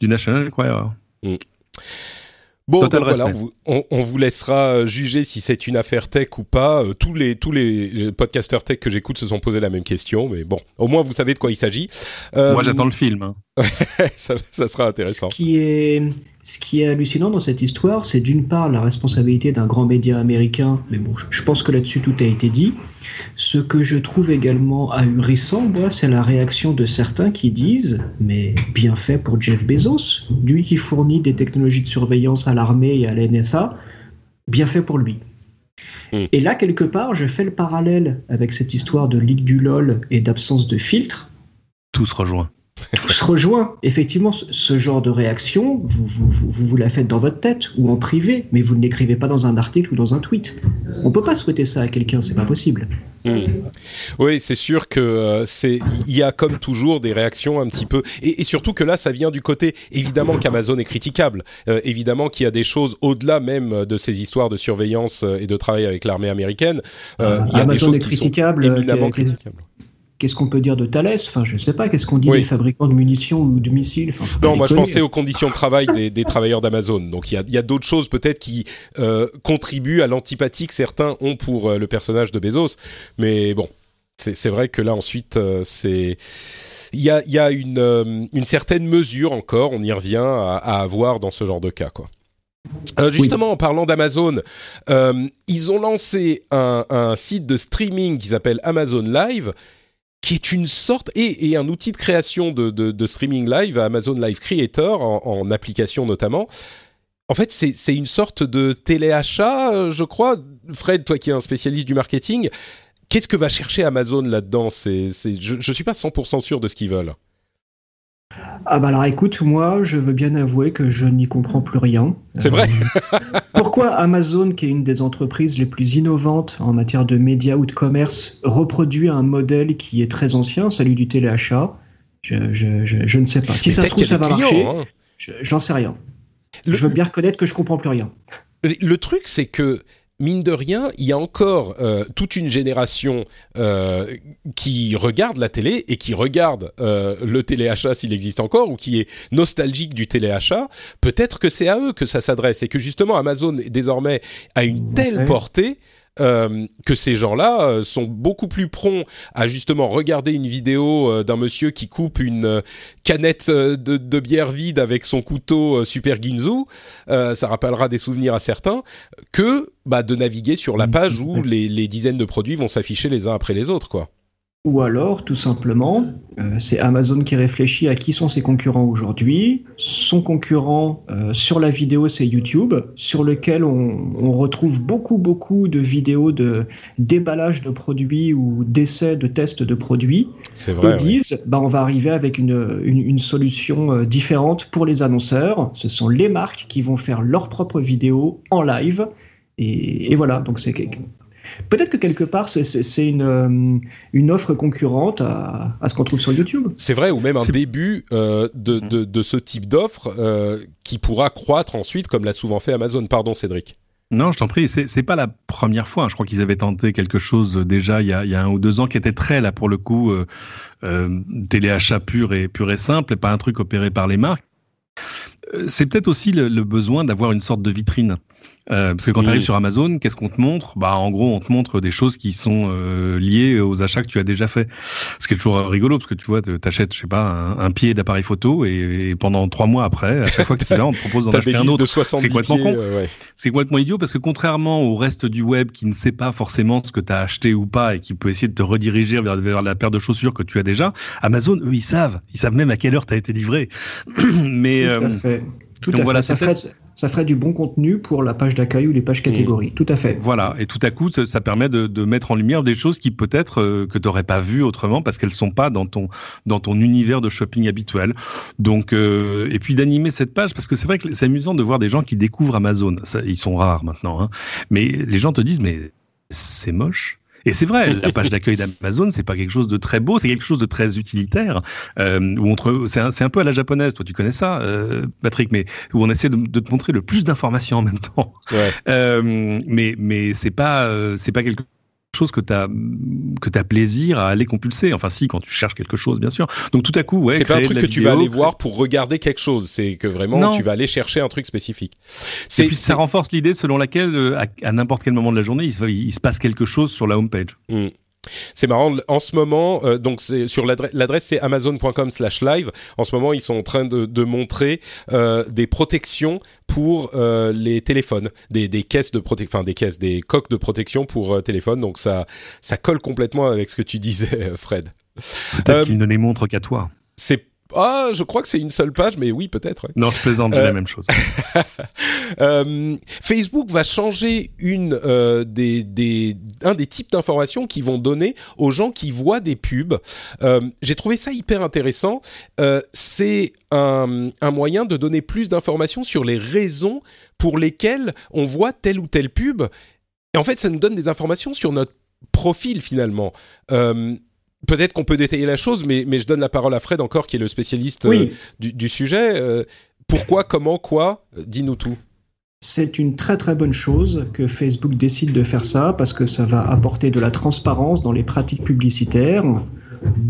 [SPEAKER 2] du National Enquirer. Mm.
[SPEAKER 1] Bon, voilà, on vous, laissera euh, juger si c'est une affaire tech ou pas. Euh, tous les tous les podcasters tech que j'écoute se sont posé la même question, mais bon, au moins vous savez de quoi il s'agit.
[SPEAKER 2] Moi, j'attends le film. Hein.
[SPEAKER 1] ça, ça, sera intéressant.
[SPEAKER 3] Ce qui est ce qui est hallucinant dans cette histoire, c'est d'une part la responsabilité d'un grand média américain, mais bon, je pense que là-dessus tout a été dit. Ce que je trouve également ahurissant, moi, c'est la réaction de certains qui disent Mais bien fait pour Jeff Bezos, lui qui fournit des technologies de surveillance à l'armée et à la NSA, bien fait pour lui. Hmm. Et là, quelque part, je fais le parallèle avec cette histoire de ligue du LOL et d'absence de filtre.
[SPEAKER 2] Tout se rejoint
[SPEAKER 3] tout se rejoint. Effectivement, ce genre de réaction, vous, vous, vous, la faites dans votre tête ou en privé, mais vous ne l'écrivez pas dans un article ou dans un tweet. On peut pas souhaiter ça à quelqu'un, c'est pas possible.
[SPEAKER 1] Hmm. Oui, c'est sûr que euh, c'est il y a comme toujours des réactions un petit peu et, surtout que là ça vient du côté évidemment qu'Amazon est critiquable, euh, évidemment qu'il y a des choses au-delà même de ces histoires de surveillance euh, et de travail avec l'armée américaine. il y a
[SPEAKER 3] Amazon
[SPEAKER 1] des choses
[SPEAKER 3] est critiquable, qui sont éminemment critiquables qu'est-ce qu'on peut dire de Thales Enfin, je sais pas, qu'est-ce qu'on dit des fabricants de munitions ou de missiles?
[SPEAKER 1] Non, moi je pensais aux conditions de travail des, travailleurs d'Amazon. Donc il y a, d'autres choses peut-être qui euh, contribuent à l'antipathie que certains ont pour euh, le personnage de Bezos. Mais bon, c'est vrai que là ensuite, euh, c'est il y a, une, certaine mesure encore, on y revient, à, avoir dans ce genre de cas, quoi. justement, en parlant d'Amazon, ils ont lancé un, un, site de streaming qui s'appelle Amazon Live, qui est une sorte et, un outil de création de, streaming live, Amazon Live Creator en, application notamment. En fait, c'est une sorte de téléachat, euh, je crois. Fred, toi qui es un spécialiste du marketing, qu'est-ce que va chercher Amazon là-dedans? Je ne suis pas 100% sûr de ce qu'ils veulent.
[SPEAKER 3] Ah bah alors écoute, moi je veux bien avouer que je n'y comprends plus rien.
[SPEAKER 1] C'est vrai.
[SPEAKER 3] pourquoi Amazon, qui est une des entreprises les plus innovantes en matière de médias ou de commerce, reproduit un modèle qui est très ancien, celui du téléachat? Je, je, je, ne sais pas. Si ça se trouve, ça va marcher. Hein. J'en sais rien. Je veux bien reconnaître que je comprends plus rien.
[SPEAKER 1] Le truc, c'est que mine de rien, il y a encore euh, toute une génération euh, qui regarde la télé et qui regarde euh, le téléachat s'il existe encore ou qui est nostalgique du téléachat. Peut-être que c'est à eux que ça s'adresse et que justement Amazon désormais a une telle portée euh, que ces gens-là euh, sont beaucoup plus prompts à justement regarder une vidéo euh, d'un monsieur qui coupe une canette de, bière vide avec son couteau Super Ginzu, ça rappellera des souvenirs à certains, que bah, de naviguer sur la mmh, page où les, les dizaines de produits vont s'afficher les uns après les autres, quoi.
[SPEAKER 3] Ou alors, tout simplement, euh, c'est Amazon qui réfléchit à qui sont ses concurrents aujourd'hui. Son concurrent euh, sur la vidéo, c'est YouTube, sur lequel on, retrouve beaucoup, beaucoup de vidéos de déballage de produits ou d'essais, de tests de produits.
[SPEAKER 1] C'est vrai.
[SPEAKER 3] Ils disent, bah, on va arriver avec une, une, solution euh, différente pour les annonceurs. Ce sont les marques qui vont faire leurs propres vidéos en live. Et, et voilà, donc c'est Peut-être que quelque part, c'est une, euh, une offre concurrente à, ce qu'on trouve sur YouTube.
[SPEAKER 1] C'est vrai, ou même un début euh, de, de, de, ce type d'offre euh, qui pourra croître ensuite, comme l'a souvent fait Amazon. Pardon, Cédric.
[SPEAKER 2] Non, je t'en prie, c'est pas la première fois. Je crois qu'ils avaient tenté quelque chose déjà il y, a, il y, a, un ou deux ans qui était très là pour le coup euh, téléachat pur et pur et simple, et pas un truc opéré par les marques. C'est peut-être aussi le, le besoin d'avoir une sorte de vitrine. Euh, parce que quand tu arrives sur Amazon, qu'est-ce qu'on te montre? Bah en gros, on te montre des choses qui sont euh, liées aux achats que tu as déjà fait. Ce qui est toujours rigolo parce que tu vois, t'achètes, je sais pas, un, pied d'appareil photo et, pendant trois mois après, à chaque fois que tu es là, on te propose d'en acheter un autre.
[SPEAKER 1] C'est complètement con. Euh,
[SPEAKER 2] C'est complètement idiot parce que contrairement au reste du web qui ne sait pas forcément ce que tu as acheté ou pas et qui peut essayer de te rediriger vers, vers, la paire de chaussures que tu as déjà, Amazon, eux, ils savent. Ils savent même à quelle heure tu as été livré. Mais
[SPEAKER 3] Tout à fait. Tout donc voilà, ça ferait, ça ferait du bon contenu pour la page d'accueil ou les pages catégories. Tout à fait.
[SPEAKER 2] Voilà, et tout à coup, ça, permet de, de, mettre en lumière des choses qui peut-être euh, que tu n'aurais pas vues autrement parce qu'elles sont pas dans ton dans ton univers de shopping habituel. Donc, euh, et puis d'animer cette page parce que c'est vrai que c'est amusant de voir des gens qui découvrent Amazon. Ça, ils sont rares maintenant, hein. mais les gens te disent mais c'est moche. Et c'est vrai, la page d'accueil d'Amazon, c'est pas quelque chose de très beau, c'est quelque chose de très utilitaire. Euh, où on c'est un, un, peu à la japonaise. Toi, tu connais ça, euh, Patrick, mais où on essaie de, de te montrer le plus d'informations en même temps.
[SPEAKER 1] Ouais.
[SPEAKER 2] Euh, mais mais c'est pas euh, c'est pas quelque chose que tu as que as plaisir à aller compulser. Enfin si quand tu cherches quelque chose bien sûr. Donc tout à coup ouais,
[SPEAKER 1] c'est pas un truc que tu vas aller voir pour regarder quelque chose, c'est que vraiment tu vas aller chercher un truc spécifique.
[SPEAKER 2] Et puis ça renforce l'idée selon laquelle euh, à, n'importe quel moment de la journée, il se, il se passe quelque chose sur la homepage.
[SPEAKER 1] Mmh. C'est marrant, en ce moment, euh, donc c'est sur l'adresse c'est amazon.com/live. En ce moment, ils sont en train de, de montrer euh, des protections pour euh, les téléphones, des, des caisses de protection, enfin des caisses, des coques de protection pour téléphone. Donc ça, ça colle complètement avec ce que tu disais, Fred.
[SPEAKER 2] Peut-être qu'ils ne les montrent qu'à toi.
[SPEAKER 1] C'est ah, je crois que c'est une seule page, mais oui, peut-être.
[SPEAKER 2] Non, je plaisante, euh, la même chose.
[SPEAKER 1] euh, Facebook va changer une euh, des, des un des types d'informations qui vont donner aux gens qui voient des pubs. Euh, J'ai trouvé ça hyper intéressant. C'est un, un moyen de donner plus d'informations sur les raisons pour lesquelles on voit telle ou telle pub. Et en fait, ça nous donne des informations sur notre profil finalement. Euh, peut-être qu'on peut détailler la chose, mais, mais je donne la parole à Fred encore, qui est le spécialiste euh, du, sujet. Euh, pourquoi, comment, quoi Dis-nous tout.
[SPEAKER 3] C'est une très très bonne chose que Facebook décide de faire ça parce que ça va apporter de la transparence dans les pratiques publicitaires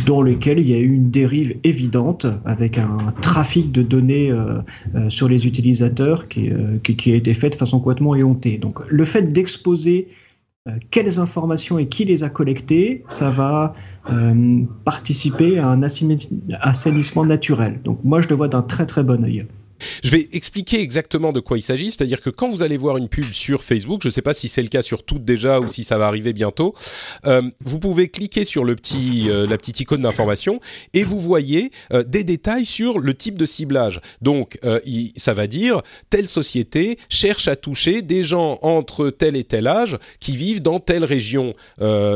[SPEAKER 3] dans lesquelles il y a eu une dérive évidente avec un trafic de données euh, sur les utilisateurs qui, qui, a été fait de façon complètement éhontée. Donc le fait d'exposer euh, quelles informations et qui les a collectées, ça va euh, participer à un assainissement naturel. Donc moi, je le vois d'un très très bon œil.
[SPEAKER 1] Je vais expliquer exactement de quoi il s'agit, c'est-à-dire que quand vous allez voir une pub sur Facebook, je ne sais pas si c'est le cas sur toutes déjà ou si ça va arriver bientôt, euh, vous pouvez cliquer sur le petit, euh, la petite icône d'information et vous voyez euh, des détails sur le type de ciblage. Donc, ça va dire telle société cherche à toucher des gens entre tel et tel âge qui vivent dans telle région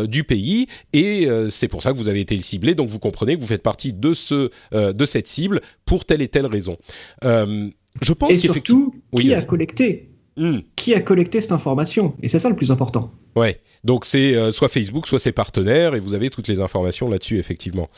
[SPEAKER 1] du pays et c'est pour ça que vous avez été ciblé. Donc, vous comprenez que vous faites partie de ce de cette cible pour telle et telle raison.
[SPEAKER 3] Je pense et surtout, qui a collecté hmm. Qui a collecté cette information Et c'est ça le plus important.
[SPEAKER 1] Ouais, donc c'est euh, soit Facebook, soit ses partenaires, et vous avez toutes les informations là-dessus, effectivement.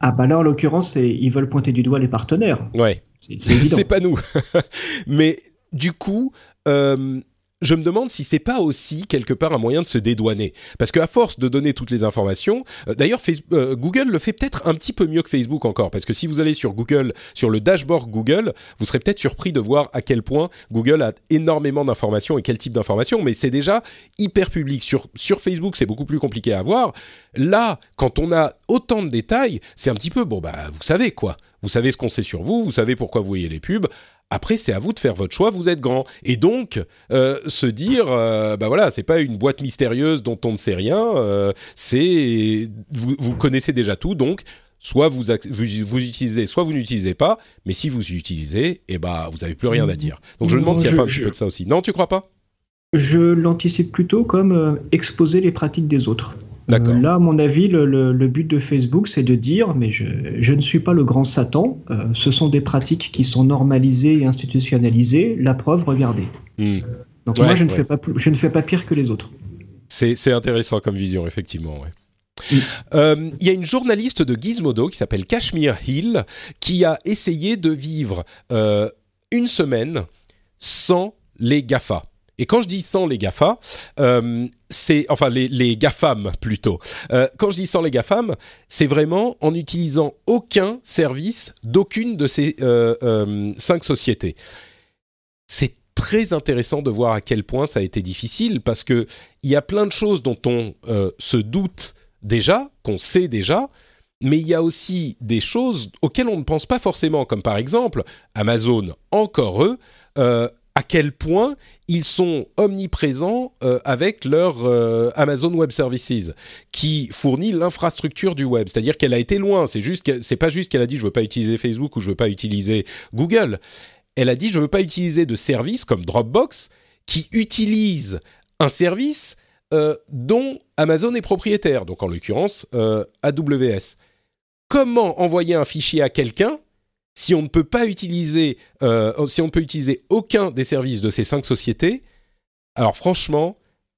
[SPEAKER 3] Ah bah là, en l'occurrence, ils veulent pointer du doigt les partenaires.
[SPEAKER 1] Ouais, c'est pas nous. Mais du coup, euh, je me demande si c'est pas aussi quelque part un moyen de se dédouaner, parce qu'à force de donner toutes les informations, euh, d'ailleurs euh, Google le fait peut-être un petit peu mieux que Facebook encore, parce que si vous allez sur Google, sur le dashboard Google, vous serez peut-être surpris de voir à quel point Google a énormément d'informations et quel type d'informations, mais c'est déjà hyper public. Sur sur Facebook, c'est beaucoup plus compliqué à voir. Là, quand on a autant de détails, c'est un petit peu bon bah vous savez quoi, vous savez ce qu'on sait sur vous, vous savez pourquoi vous voyez les pubs. Après, c'est à vous de faire votre choix. Vous êtes grand, et donc euh, se dire, euh, bah voilà, c'est pas une boîte mystérieuse dont on ne sait rien. Euh, c'est vous, vous, connaissez déjà tout, donc soit vous, vous, utilisez, soit vous n'utilisez pas. Mais si vous utilisez, eh bah vous avez plus rien à dire. Donc je me demande s'il n'y a pas un petit peu de ça aussi. Non, tu crois pas?
[SPEAKER 3] Je l'anticipe plutôt comme exposer les pratiques des autres. Euh, là, à mon avis, le, but de Facebook, c'est de dire, mais je, ne suis pas le grand Satan, euh, ce sont des pratiques qui sont normalisées et institutionnalisées, la preuve, regardez. Hmm. Donc moi, je ne, fais pas, je ne fais pas pire que les autres.
[SPEAKER 1] C'est intéressant comme vision, effectivement. Hmm. Euh, il y a une journaliste de Gizmodo qui s'appelle Kashmir Hill qui a essayé de vivre une semaine sans les GAFA. Et quand je dis sans les GAFA, euh, c'est enfin les, les GAFAM plutôt. Euh, quand je dis sans les GAFAM, c'est vraiment en utilisant aucun service d'aucune de ces euh, cinq sociétés. C'est très intéressant de voir à quel point ça a été difficile parce que il y a plein de choses dont on se doute déjà, qu'on sait déjà, mais il y a aussi des choses auxquelles on ne pense pas forcément, comme par exemple Amazon, encore eux, à quel point ils sont omniprésents euh, avec leur euh, Amazon Web Services, qui fournit l'infrastructure du web. C'est-à-dire qu'elle a été loin. C'est juste, c'est pas juste qu'elle a dit je veux pas utiliser Facebook ou je veux pas utiliser Google. Elle a dit je veux pas utiliser de services comme Dropbox qui utilisent un service euh, dont Amazon est propriétaire. Donc en l'occurrence AWS. Comment envoyer un fichier à quelqu'un si on ne peut pas utiliser, euh, utiliser aucun des services de ces cinq sociétés, alors franchement,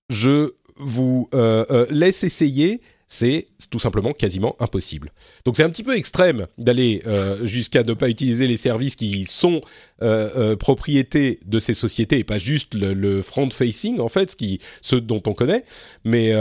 [SPEAKER 1] je vous euh, euh, laisse essayer. C'est tout simplement quasiment impossible. Donc c'est un petit peu extrême d'aller jusqu'à ne pas utiliser les services qui sont propriété de ces sociétés et pas juste le, front-facing en fait, ce qui, ceux dont on connaît. Mais,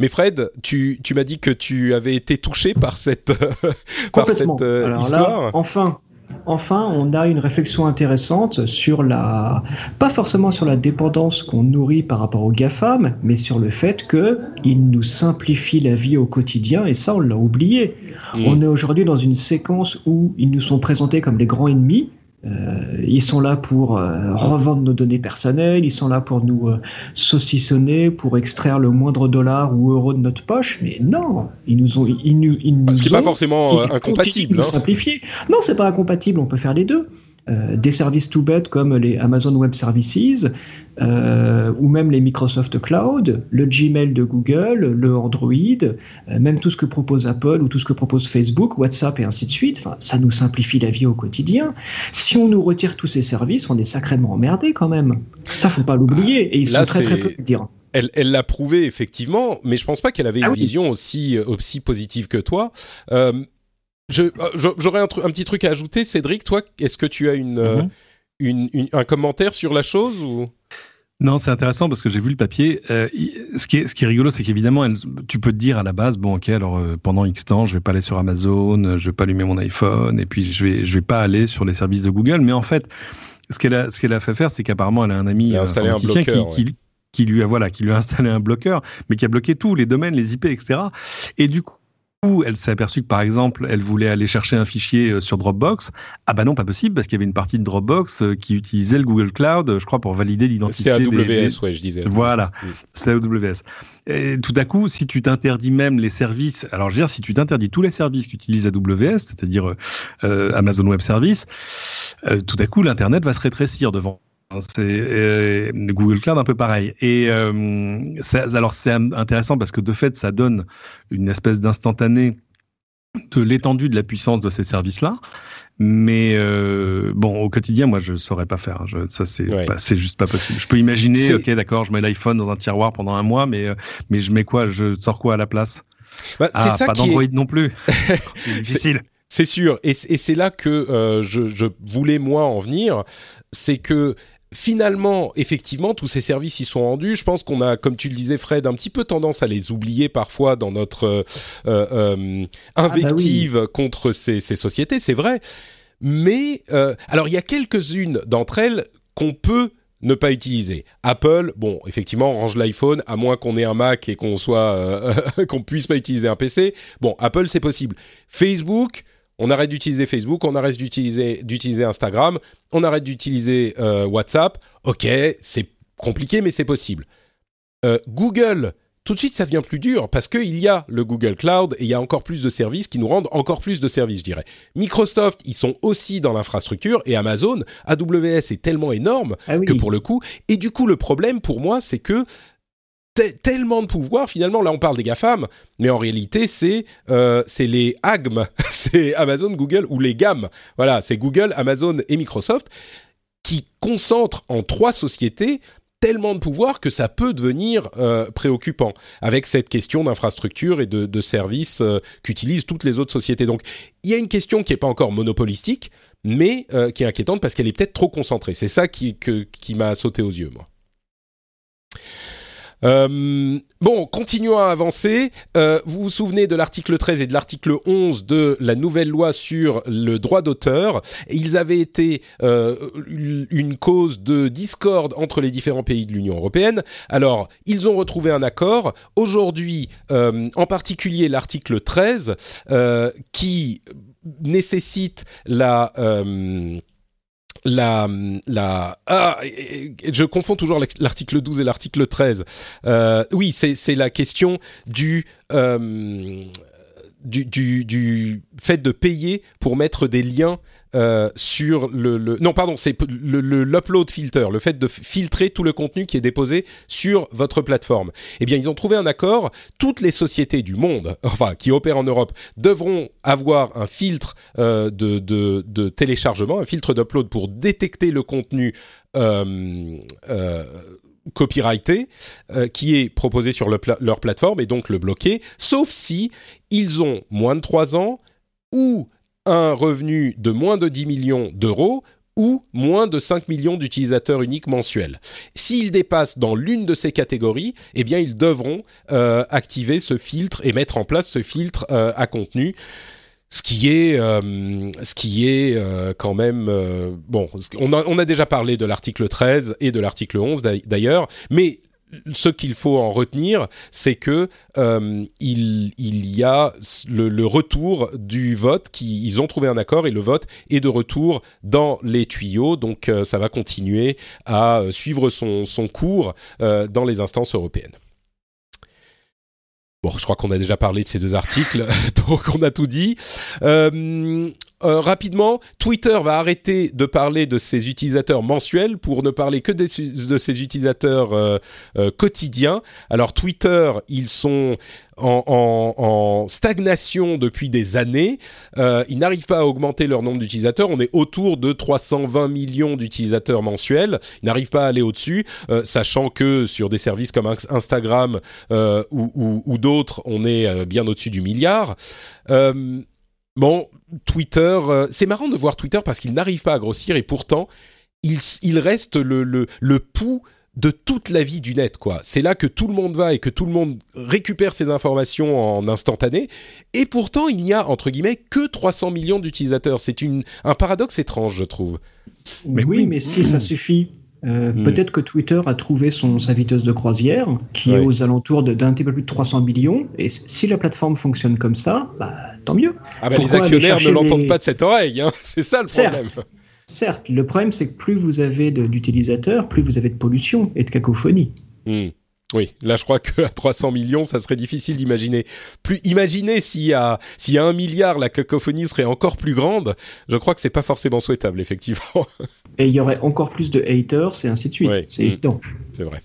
[SPEAKER 1] mais Fred, tu, tu m'as dit que tu avais été touché par cette, par cette histoire.
[SPEAKER 3] enfin, enfin, on a une réflexion intéressante sur la, pas forcément sur la dépendance qu'on nourrit par rapport aux GAFAM, mais sur le fait qu'ils nous simplifient la vie au quotidien, et ça, on l'a oublié. Mmh. On est aujourd'hui dans une séquence où ils nous sont présentés comme les grands ennemis, ils sont là pour euh, revendre nos données personnelles, ils sont là pour nous euh, saucissonner, pour extraire le moindre dollar ou euro de notre poche. Mais non, ils nous ont, ils nous, ils
[SPEAKER 1] nous Ce qui n'est pas forcément incompatible. Hein.
[SPEAKER 3] Simplifier. Non, c'est pas incompatible. On peut faire les deux. Euh, des services tout bêtes comme les Amazon Web Services euh, ou même les Microsoft Cloud, le Gmail de Google, le Android, euh, même tout ce que propose Apple ou tout ce que propose Facebook, WhatsApp et ainsi de suite. Enfin, ça nous simplifie la vie au quotidien. Si on nous retire tous ces services, on est sacrément emmerdé quand même. Ça, faut pas l'oublier. Et ils sont très très peu à dire.
[SPEAKER 1] Elle, elle l'a prouvé effectivement, mais je pense pas qu'elle avait ah une vision aussi aussi positive que toi. Euh, euh, j'aurais un, un, petit truc à ajouter. Cédric, toi, est-ce que tu as euh, mhm. une, une, un commentaire sur la chose ou?
[SPEAKER 2] Non, c'est intéressant parce que j'ai vu le papier. Euh, ce, qui est, ce qui est rigolo, c'est qu'évidemment, tu peux te dire à la base, bon, ok, alors pendant X temps, je vais pas aller sur Amazon, je vais pas allumer mon iPhone, et puis je vais, je vais pas aller sur les services de Google. Mais en fait, ce qu'elle a, ce qu'elle a fait faire, c'est qu'apparemment, elle a un ami
[SPEAKER 1] a installé un bloqueur,
[SPEAKER 2] qui, qui, lui a, voilà, qui lui a installé un bloqueur, mais qui a bloqué tous les domaines, les IP, etc. Et du coup elle s'est aperçue que par exemple, elle voulait aller chercher un fichier euh, sur Dropbox. Ah bah non, pas possible parce qu'il y avait une partie de Dropbox euh, qui utilisait le Google Cloud, je crois, pour valider l'identité.
[SPEAKER 1] C'était AWS, ouais, je disais.
[SPEAKER 2] Voilà, c'est AWS. Et tout à coup, si tu t'interdis même les services, alors je veux dire, si tu t'interdis tous les services qu'utilise AWS, c'est-à-dire euh, Amazon Web Service, tout à coup, l'internet va se rétrécir devant c'est euh, Google Cloud un peu pareil. Et euh, alors c'est intéressant parce que de fait, ça donne une espèce d'instantané de l'étendue de la puissance de ces services-là. Mais euh, bon, au quotidien, moi, je saurais pas faire. Je, ça, c'est c'est juste pas possible. Je peux imaginer, ok, d'accord, je mets l'iPhone dans un tiroir pendant un mois, mais mais je mets quoi? Je sors quoi à la place?
[SPEAKER 1] Bah, ah,
[SPEAKER 2] pas d'Android non plus.
[SPEAKER 1] c'est difficile. C'est sûr, et, c'est là que je, je, voulais moi en venir, c'est que finalement, effectivement, tous ces services y sont rendus. Je pense qu'on a, comme tu le disais, Fred, un petit peu tendance à les oublier parfois dans notre euh, euh, ah, bah invective contre ces, sociétés, c'est vrai. Mais euh, alors, il y a quelques-unes d'entre elles qu'on peut ne pas utiliser. Apple, bon, effectivement, range l'iPhone, à moins qu'on ait un Mac et qu'on soit, qu'on puisse pas utiliser un PC. Bon, Apple, c'est possible. Facebook, on arrête d'utiliser Facebook, on arrête d'utiliser, d'utiliser Instagram, on arrête d'utiliser euh, WhatsApp. Ok, c'est compliqué, mais c'est possible. Euh, Google, tout de suite, ça devient plus dur parce qu'il y a le Google Cloud et il y a encore plus de services qui nous rendent encore plus de services, je dirais. Microsoft, ils sont aussi dans l'infrastructure et Amazon, AWS est tellement énorme ah que pour le coup. Et du coup, le problème pour moi, c'est que tellement de pouvoir. Finalement, là, on parle des GAFAM, mais en réalité, c'est euh, les AGM, c'est Amazon, Google ou les GAM. Voilà, c'est Google, Amazon et Microsoft qui concentrent en trois sociétés tellement de pouvoir que ça peut devenir euh, préoccupant avec cette question d'infrastructure et de, services euh, qu'utilisent toutes les autres sociétés. Donc, il y a une question qui n'est pas encore monopolistique, mais qui est inquiétante parce qu'elle est peut-être trop concentrée. C'est ça qui, qui m'a sauté aux yeux, moi. Euh, bon, continuons à avancer. Euh, vous vous souvenez de l'article 13 et de l'article 11 de la nouvelle loi sur le droit d'auteur. Ils avaient été euh, une cause de discorde entre les différents pays de l'Union européenne. Alors, ils ont retrouvé un accord. Aujourd'hui, euh, en particulier l'article 13, euh, qui nécessite la la, la ah, je confonds toujours l'article 12 et l'article 13. Euh, oui, c'est la question du, euh, du, fait de payer pour mettre des liens euh, sur le, le, non pardon c'est le l'upload filter le fait de filtrer tout le contenu qui est déposé sur votre plateforme. Eh bien ils ont trouvé un accord. Toutes les sociétés du monde enfin qui opèrent en Europe devront avoir un filtre euh, de, téléchargement un filtre d'upload pour détecter le contenu euh copyrighté euh, qui est proposé sur leur plateforme et donc le bloquer, sauf si ils ont moins de 3 ans ou un revenu de moins de 10 millions d'euros ou moins de 5 millions d'utilisateurs uniques mensuels. S'ils dépassent dans l'une de ces catégories, eh bien ils devront euh, activer ce filtre et mettre en place ce filtre euh, à contenu ce qui est, euh, ce qui est euh, quand même euh, bon. On a, déjà parlé de l'article 13 et de l'article 11 d'ailleurs, mais ce qu'il faut en retenir, c'est que il, y a le, retour du vote. Qui, ils ont trouvé un accord et le vote est de retour dans les tuyaux. Donc ça va continuer à suivre son cours dans les instances européennes. Bon, je crois qu'on a déjà parlé de ces deux articles, donc on a tout dit. Euh, euh, rapidement, Twitter va arrêter de parler de ses utilisateurs mensuels pour ne parler que de ses utilisateurs euh, euh, quotidiens. Alors Twitter, ils sont en, stagnation depuis des années. Ils n'arrivent pas à augmenter leur nombre d'utilisateurs. On est autour de 320 millions d'utilisateurs mensuels. Ils n'arrivent pas à aller au-dessus, sachant que sur des services comme Instagram ou d'autres, on est bien au-dessus du milliard. Bon, Twitter, euh, c'est marrant de voir Twitter parce qu'il n'arrive pas à grossir et pourtant, il, il reste le, le, le pouls de toute la vie du net, quoi. C'est là que tout le monde va et que tout le monde récupère ses informations en instantané. Et pourtant, il n'y a, entre guillemets, que 300 millions d'utilisateurs. C'est une, un paradoxe étrange, je trouve.
[SPEAKER 3] Mais oui, mais si ça suffit Euh,
[SPEAKER 1] Hmm.
[SPEAKER 3] Peut-être que Twitter a trouvé son, sa vitesse de croisière, qui
[SPEAKER 1] Ouais.
[SPEAKER 3] est aux alentours d'un petit peu plus de 300 millions. Et si la plateforme fonctionne comme ça, bah, tant mieux.
[SPEAKER 1] Ah bah les actionnaires ne l'entendent
[SPEAKER 3] les-
[SPEAKER 1] pas de cette oreille, hein. c'est ça le
[SPEAKER 3] Certes.
[SPEAKER 1] problème.
[SPEAKER 3] Certes, le problème, c'est que plus vous avez d'utilisateurs, plus vous avez de pollution et de cacophonie.
[SPEAKER 1] Hmm. Oui, là je crois qu'à 300 millions, ça serait difficile d'imaginer. Plus, imaginez s'il y a s'il y a un milliard, la cacophonie serait encore plus grande. Je crois que c'est pas forcément souhaitable, effectivement.
[SPEAKER 3] Et il y aurait encore plus de haters et ainsi de suite. C'est
[SPEAKER 1] Mm.
[SPEAKER 3] évident.
[SPEAKER 1] C'est vrai.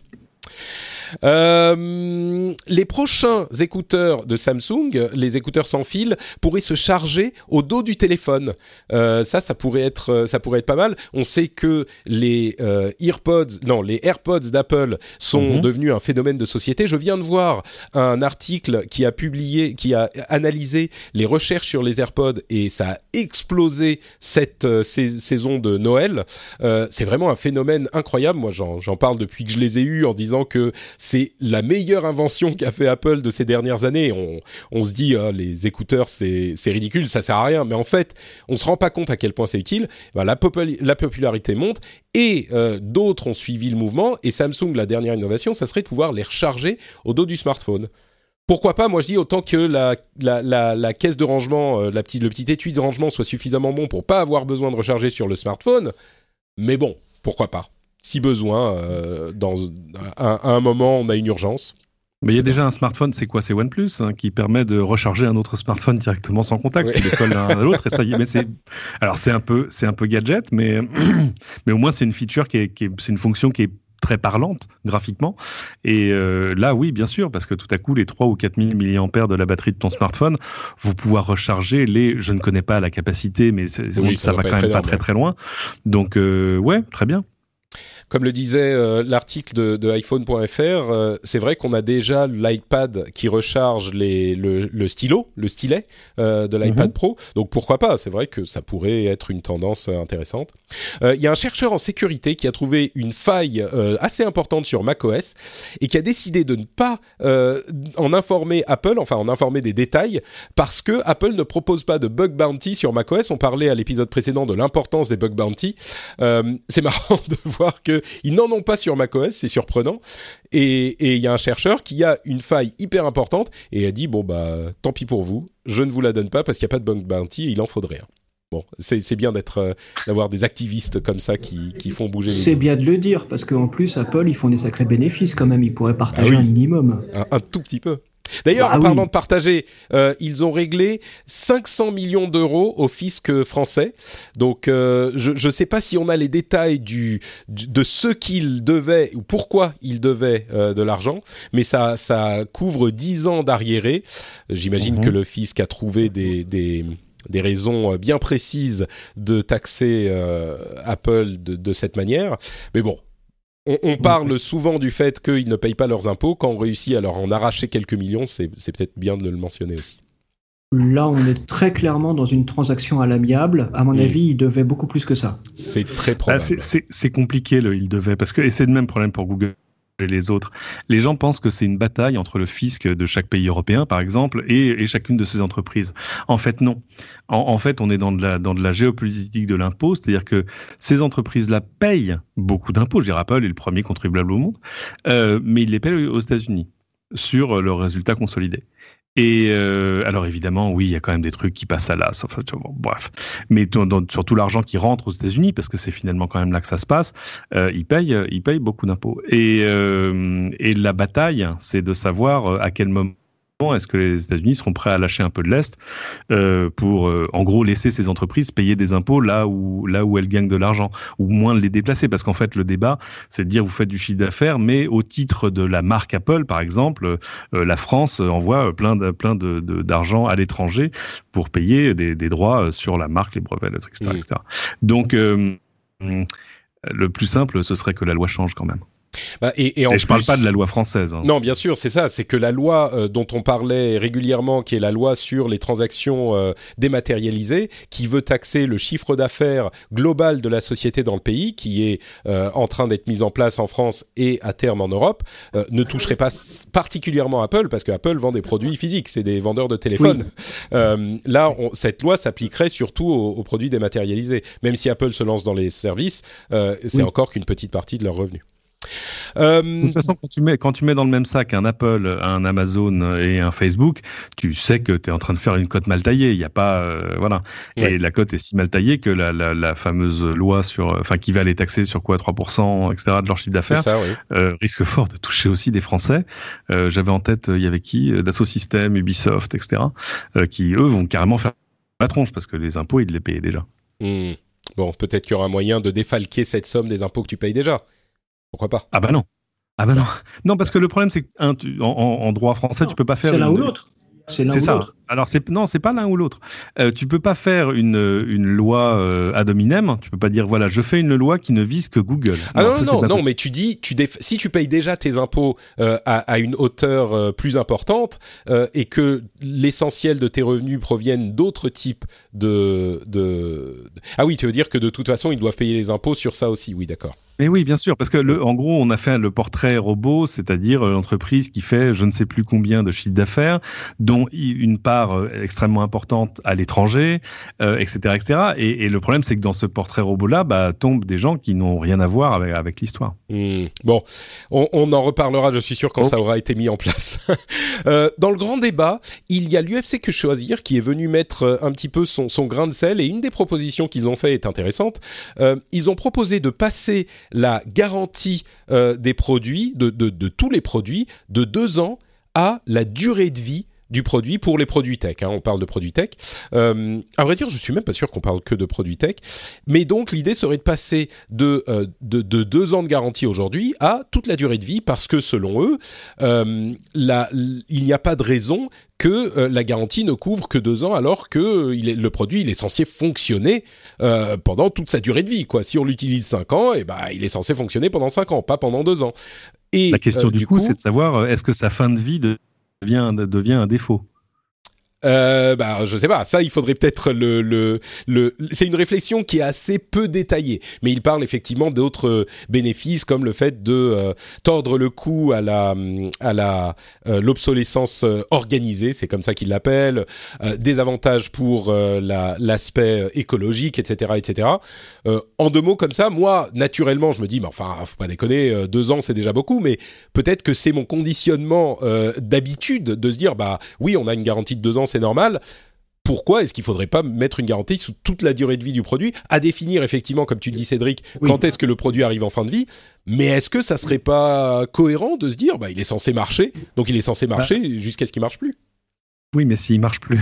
[SPEAKER 1] Euh, les prochains écouteurs de Samsung, les écouteurs sans fil, pourraient se charger au dos du téléphone. Euh, ça, ça pourrait être, ça pourrait être pas mal. On sait que les euh, EarPods, non, les AirPods d'Apple sont
[SPEAKER 2] Mhm.
[SPEAKER 1] devenus un phénomène de société. Je viens de voir un article qui a publié, qui a analysé les recherches sur les AirPods et ça a explosé cette euh, sais- saison de Noël. Euh, c'est vraiment un phénomène incroyable. Moi, j'en parle depuis que je les ai eus en disant que c'est la meilleure invention qu'a fait Apple de ces dernières années. On, se dit, ah, les écouteurs, c'est ridicule, ça sert à rien. Mais en fait, on se rend pas compte à quel point c'est utile. La, popul- la popularité monte et euh, d'autres ont suivi le mouvement. Et Samsung, la dernière innovation, ça serait de pouvoir les recharger au dos du smartphone. Pourquoi pas? Moi, je dis autant que la, caisse de rangement, euh, le petit étui de rangement soit suffisamment bon pour pas avoir besoin de recharger sur le smartphone. Mais bon, pourquoi pas? Si besoin, euh, dans à, à un moment, on a une urgence.
[SPEAKER 2] Mais il y a déjà un smartphone, c'est quoi? C'est OnePlus hein, qui permet de recharger un autre smartphone directement sans contact.
[SPEAKER 1] Oui.
[SPEAKER 2] Tu le colles l'un à l'autre et ça y est. Mais c'est alors c'est un peu c'est un peu gadget, mais mais au moins c'est une feature qui est, qui est- c'est une fonction qui est très parlante graphiquement. Et euh, là, oui, bien sûr, parce que tout à coup, les 3 ou 4000 mAh de la batterie de ton smartphone vont pouvoir recharger les. Je ne connais pas la capacité, mais
[SPEAKER 1] Oui,
[SPEAKER 2] ça,
[SPEAKER 1] ça
[SPEAKER 2] va quand même pas très très loin. Donc, euh, ouais, très bien.
[SPEAKER 1] Comme le disait euh, l'article de, de iPhone.fr, euh, c'est vrai qu'on a déjà l'iPad qui recharge les, le, le stylo, le stylet euh, de l'iPad
[SPEAKER 2] Mhm.
[SPEAKER 1] Pro. Donc pourquoi pas C'est vrai que ça pourrait être une tendance intéressante. Il y a un chercheur en sécurité qui a trouvé une faille assez importante sur macOS et qui a décidé de ne pas en informer Apple, enfin en informer des détails, parce que Apple ne propose pas de bug bounty sur macOS. On parlait à l'épisode précédent de l'importance des bug bounty. C'est marrant de voir que ils n'en ont pas sur macOS, c'est surprenant. Et il y a un chercheur qui a une faille hyper importante et a dit bon bah tant pis pour vous, je ne vous la donne pas parce qu'il n'y a pas de bug bounty et il en faudrait un. Bon, c'est bien d'être euh, d'avoir des activistes comme ça qui, qui font bouger
[SPEAKER 3] C'est bien de le dire, parce qu'en plus, Apple, ils font des sacrés bénéfices quand même. Ils pourraient partager
[SPEAKER 1] Ah oui.
[SPEAKER 3] un minimum.
[SPEAKER 1] un, un tout petit peu. D'ailleurs,
[SPEAKER 3] Bah
[SPEAKER 1] en parlant
[SPEAKER 3] oui.
[SPEAKER 1] de partager, euh, ils ont réglé 500 millions d'euros au fisc français. Donc, euh, je ne sais pas si on a les détails du, du- de ce qu'ils devaient ou pourquoi ils devaient euh, de l'argent, mais ça, ça couvre 10 ans d'arriérés. J'imagine
[SPEAKER 2] Mhm.
[SPEAKER 1] que le fisc a trouvé des, des, des raisons euh, bien précises de taxer euh, Apple de, de cette manière. Mais bon. On, on parle souvent du fait qu'ils ne payent pas leurs impôts. Quand on réussit à leur en arracher quelques millions, c'est peut-être bien de le mentionner aussi.
[SPEAKER 3] Là, on est très clairement dans une transaction à l'amiable. À mon
[SPEAKER 1] Mm.
[SPEAKER 3] avis, ils devaient beaucoup plus que ça.
[SPEAKER 1] C'est très
[SPEAKER 2] Ah,
[SPEAKER 1] probable.
[SPEAKER 2] c'est- compliqué, le il devait, parce que et c'est le même problème pour Google les autres. Les gens pensent que c'est une bataille entre le fisc de chaque pays européen, par exemple, et, chacune de ces entreprises. En fait, non. En, fait, on est dans de la, dans de la géopolitique de l'impôt, c'est-à-dire que ces entreprises-là payent beaucoup d'impôts. Je dirais Apple est le premier contribuable au monde, euh, mais ils les payent aux États-Unis sur leurs résultats consolidés. Et euh, alors évidemment, oui, il y a quand même des trucs qui passent à l'as. Enfin, bon, bref, mais surtout l'argent qui rentre aux États-Unis, parce que c'est finalement quand même là que ça se passe, euh, ils payent, ils payent beaucoup d'impôts. Et, euh, et la bataille, c'est de savoir euh, à quel moment est-ce que les États-Unis seront prêts à lâcher un peu de l'est euh, pour, euh, en gros, laisser ces entreprises payer des impôts là où là où elles gagnent de l'argent, ou moins les déplacer, parce qu'en fait, le débat, c'est de dire vous faites du chiffre d'affaires, mais au titre de la marque Apple, par exemple, euh, la France envoie plein de, plein de, d'argent à l'étranger pour payer des, des droits sur la marque, les brevets, etc.
[SPEAKER 1] Mm.
[SPEAKER 2] etc. Donc, euh, le plus simple, ce serait que la loi change quand même.
[SPEAKER 1] Bah, et, et, en
[SPEAKER 2] je ne parle pas de la loi française. Hein.
[SPEAKER 1] Non, bien sûr, c'est ça. C'est que la loi euh, dont on parlait régulièrement, qui est la loi sur les transactions euh, dématérialisées, qui veut taxer le chiffre d'affaires global de la société dans le pays, qui est euh, en train d'être mise en place en France et à terme en Europe, ne toucherait pas particulièrement Apple, parce que Apple vend des produits physiques, c'est des vendeurs de téléphones. là, on, cette loi s'appliquerait surtout aux, aux, produits dématérialisés. Même si Apple se lance dans les services, c'est oui. encore qu'une petite partie de leurs revenus.
[SPEAKER 2] Euh, de toute façon, quand tu, mets, quand tu mets dans le même sac un Apple, un Amazon et un Facebook, tu sais que tu es en train de faire une cote mal taillée. Il n'y a pas. Euh, voilà. Ouais. Et la cote est si mal taillée que la, la, la fameuse loi sur. Enfin, qui va les taxer sur quoi 3%, etc. de leur chiffre d'affaires,
[SPEAKER 1] oui.
[SPEAKER 2] euh, risque fort de toucher aussi des Français. J'avais en tête, il y avait qui Dassault Systèmes, Ubisoft, etc. Qui, eux, vont carrément faire la tronche parce que les impôts, ils les payaient déjà.
[SPEAKER 1] Mmh. Bon, peut-être qu'il y aura un moyen de défalquer cette somme des impôts que tu payes déjà. Pourquoi pas?
[SPEAKER 2] Ah bah non. Ah bah non. Non, parce que le problème, c'est qu'en en, en, droit français, non, tu peux pas faire.
[SPEAKER 3] C'est l'un ou l'autre.
[SPEAKER 2] C'est ça. Alors c'est non, c'est pas l'un ou l'autre. Euh, tu peux pas faire une, une loi euh, ad hominem. Tu peux pas dire voilà, je fais une loi qui ne vise que Google.
[SPEAKER 1] Ah non, non, ça, non, non mais tu dis, tu si tu payes déjà tes impôts euh, à, à, une hauteur euh, plus importante euh, et que l'essentiel de tes revenus proviennent d'autres types de, de, ah oui, tu veux dire que de toute façon ils doivent payer les impôts sur ça aussi. Oui, d'accord.
[SPEAKER 2] Mais oui, bien sûr, parce que le, en gros, on a fait le portrait robot, c'est-à-dire l'entreprise qui fait je ne sais plus combien de chiffres d'affaires, dont une part extrêmement importante à l'étranger, euh, etc., etc. Et, et, le problème, c'est que dans ce portrait robot-là, bah, tombent des gens qui n'ont rien à voir avec, avec l'histoire.
[SPEAKER 1] Mmh. Bon, on, on, en reparlera, je suis sûr, quand oh. ça aura été mis en place. euh, dans le grand débat, il y a l'UFC que choisir qui est venu mettre un petit peu son, son grain de sel, et une des propositions qu'ils ont fait est intéressante. Euh, ils ont proposé de passer la garantie euh, des produits, de, tous les produits, de deux ans à la durée de vie du produit pour les produits tech. Hein, on parle de produits tech. Euh, à vrai dire, je suis même pas sûr qu'on parle que de produits tech. Mais donc, l'idée serait de passer de, euh, de, de, deux ans de garantie aujourd'hui à toute la durée de vie parce que selon eux, euh, la, il n'y a pas de raison que la garantie ne couvre que deux ans alors que il est, le produit il est censé fonctionner pendant toute sa durée de vie. Quoi. Si on l'utilise cinq ans, et eh ben, il est censé fonctionner pendant cinq ans, pas pendant deux ans.
[SPEAKER 2] Et, la question du, coup, coup c'est de savoir est-ce que sa fin de vie devient, un défaut
[SPEAKER 1] euh, bah, je sais pas. Ça, il faudrait peut-être le, le, le. C'est une réflexion qui est assez peu détaillée, mais il parle effectivement d'autres bénéfices comme le fait de euh, tordre le cou à la à la euh, l'obsolescence organisée, c'est comme ça qu'il l'appelle, euh, des avantages pour euh, l'aspect écologique, etc., etc. en deux mots comme ça, moi, naturellement, je me dis, mais enfin, faut pas déconner, deux ans, c'est déjà beaucoup, mais peut-être que c'est mon conditionnement d'habitude de se dire, bah oui, on a une garantie de deux ans normal. Pourquoi est-ce qu'il ne faudrait pas mettre une garantie sous toute la durée de vie du produit, à définir effectivement, comme tu dis Cédric, oui. quand est-ce que le produit arrive en fin de vie? Mais est-ce que ça serait pas cohérent de se dire, bah, il est censé marcher, donc il est censé marcher bah. jusqu'à ce qu'il marche plus?
[SPEAKER 2] Oui, mais s'il marche plus.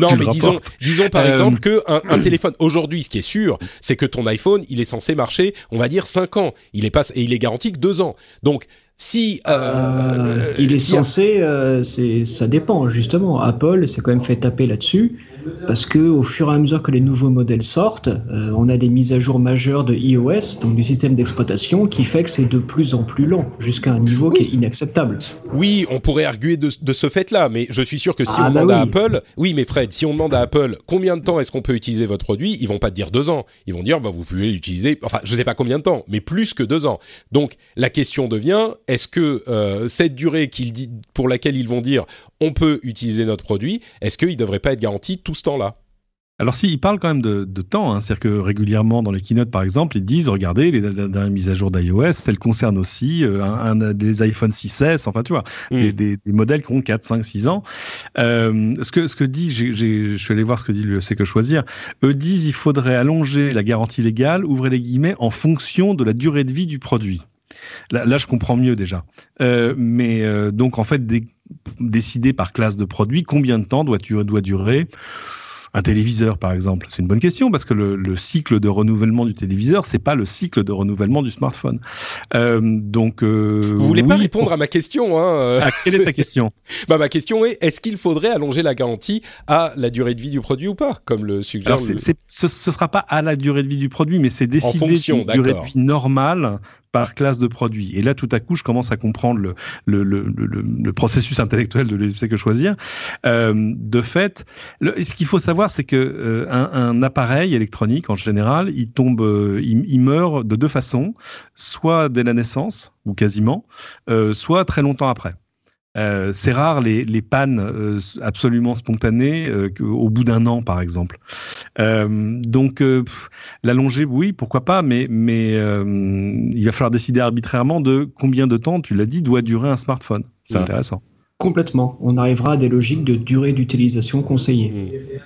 [SPEAKER 1] non, mais disons, disons par euh... exemple que un, un téléphone aujourd'hui, ce qui est sûr, c'est que ton iPhone, il est censé marcher, on va dire 5 ans. Il est pas et il est garanti que 2 ans. Donc si
[SPEAKER 3] euh, euh, il est si censé, euh, c'est ça dépend justement. Apple s'est quand même fait taper là-dessus parce que au fur et à mesure que les nouveaux modèles sortent, euh, on a des mises à jour majeures de iOS, donc du système d'exploitation, qui fait que c'est de plus en plus lent jusqu'à un niveau oui. qui est inacceptable.
[SPEAKER 1] Oui, on pourrait arguer de, de ce fait-là, mais je suis sûr que si ah, on bah demande oui. à Apple, oui, mais Fred, si on demande à Apple combien de temps est-ce qu'on peut utiliser votre produit, ils vont pas dire deux ans, ils vont dire bah vous pouvez l'utiliser, enfin je sais pas combien de temps, mais plus que deux ans. Donc la question devient est-ce que euh, cette durée pour laquelle ils vont dire on peut utiliser notre produit, est-ce qu'il ne devrait pas être garanti tout ce temps-là?
[SPEAKER 2] Alors si, ils parlent quand même de, de temps, hein, c'est-à-dire que régulièrement dans les keynotes par exemple, ils disent, regardez, les dernières mises à jour d'iOS, elles concernent aussi euh, un, un, des iPhone 6S, enfin tu vois, mm. des, des, des, modèles qui ont 4, 5, 6 ans. Euh, ce, que, ce que dit, j ai, j ai, je suis allé voir ce que dit le C'est que choisir, eux disent il faudrait allonger la garantie légale, ouvrez les guillemets, en fonction de la durée de vie du produit. Là, là je comprends mieux déjà. Euh, mais euh, donc en fait, décider par classe de produit combien de temps doit, doit durer un téléviseur, par exemple? C'est une bonne question parce que le, le, cycle de renouvellement du téléviseur, c'est pas le cycle de renouvellement du smartphone. Euh, donc, euh,
[SPEAKER 1] vous voulez oui, pas répondre pour... à ma question hein
[SPEAKER 2] ah, Quelle est ta question?
[SPEAKER 1] Bah, ma question est est-ce qu'il faudrait allonger la garantie à la durée de vie du produit ou pas, comme le suggère
[SPEAKER 2] Alors, le... ce, ce sera pas à la durée de vie du produit, mais c'est décider d'une durée de vie normale par classe de produit. Et là, tout à coup, je commence à comprendre le, le, le, le, processus intellectuel de l'UFC que choisir. Euh, de fait, ce qu'il faut savoir, c'est que euh, un, un, appareil électronique, en général, il tombe, euh, il, il, meurt de deux façons, soit dès la naissance, ou quasiment, euh, soit très longtemps après. Euh, c'est rare les, les pannes euh, absolument spontanées euh, au bout d'un an, par exemple. donc, l'allonger, oui, pourquoi pas, mais, mais il va falloir décider arbitrairement de combien de temps, tu l'as dit, doit durer un smartphone. C'est intéressant.
[SPEAKER 3] Complètement. On arrivera à des logiques de durée d'utilisation conseillée.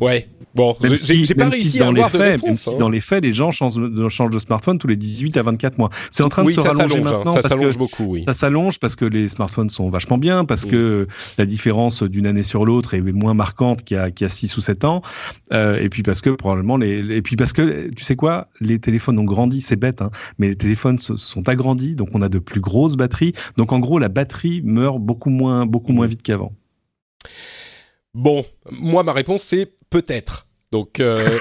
[SPEAKER 1] Ouais, Bon, j'ai pas réussi à avoir
[SPEAKER 2] faits, Même si dans les faits, les gens changent de, changent de smartphone tous les 18 à 24 mois. C'est en train de se rallonger hein. maintenant.
[SPEAKER 1] Ça s'allonge beaucoup, oui.
[SPEAKER 2] Ça s'allonge parce que les smartphones sont vachement bien, parce que la différence d'une année sur l'autre est moins marquante qu'il y a, qu'il y a 6 ou 7 ans. Euh, et puis parce que probablement les, et puis parce que, tu sais quoi, les téléphones ont grandi, c'est bête, hein, mais les téléphones se, sont agrandis, donc on a de plus grosses batteries. Donc en gros, la batterie meurt beaucoup moins, beaucoup moins vite qu'avant.
[SPEAKER 1] Bon, moi ma réponse c'est peut-être. Donc, euh,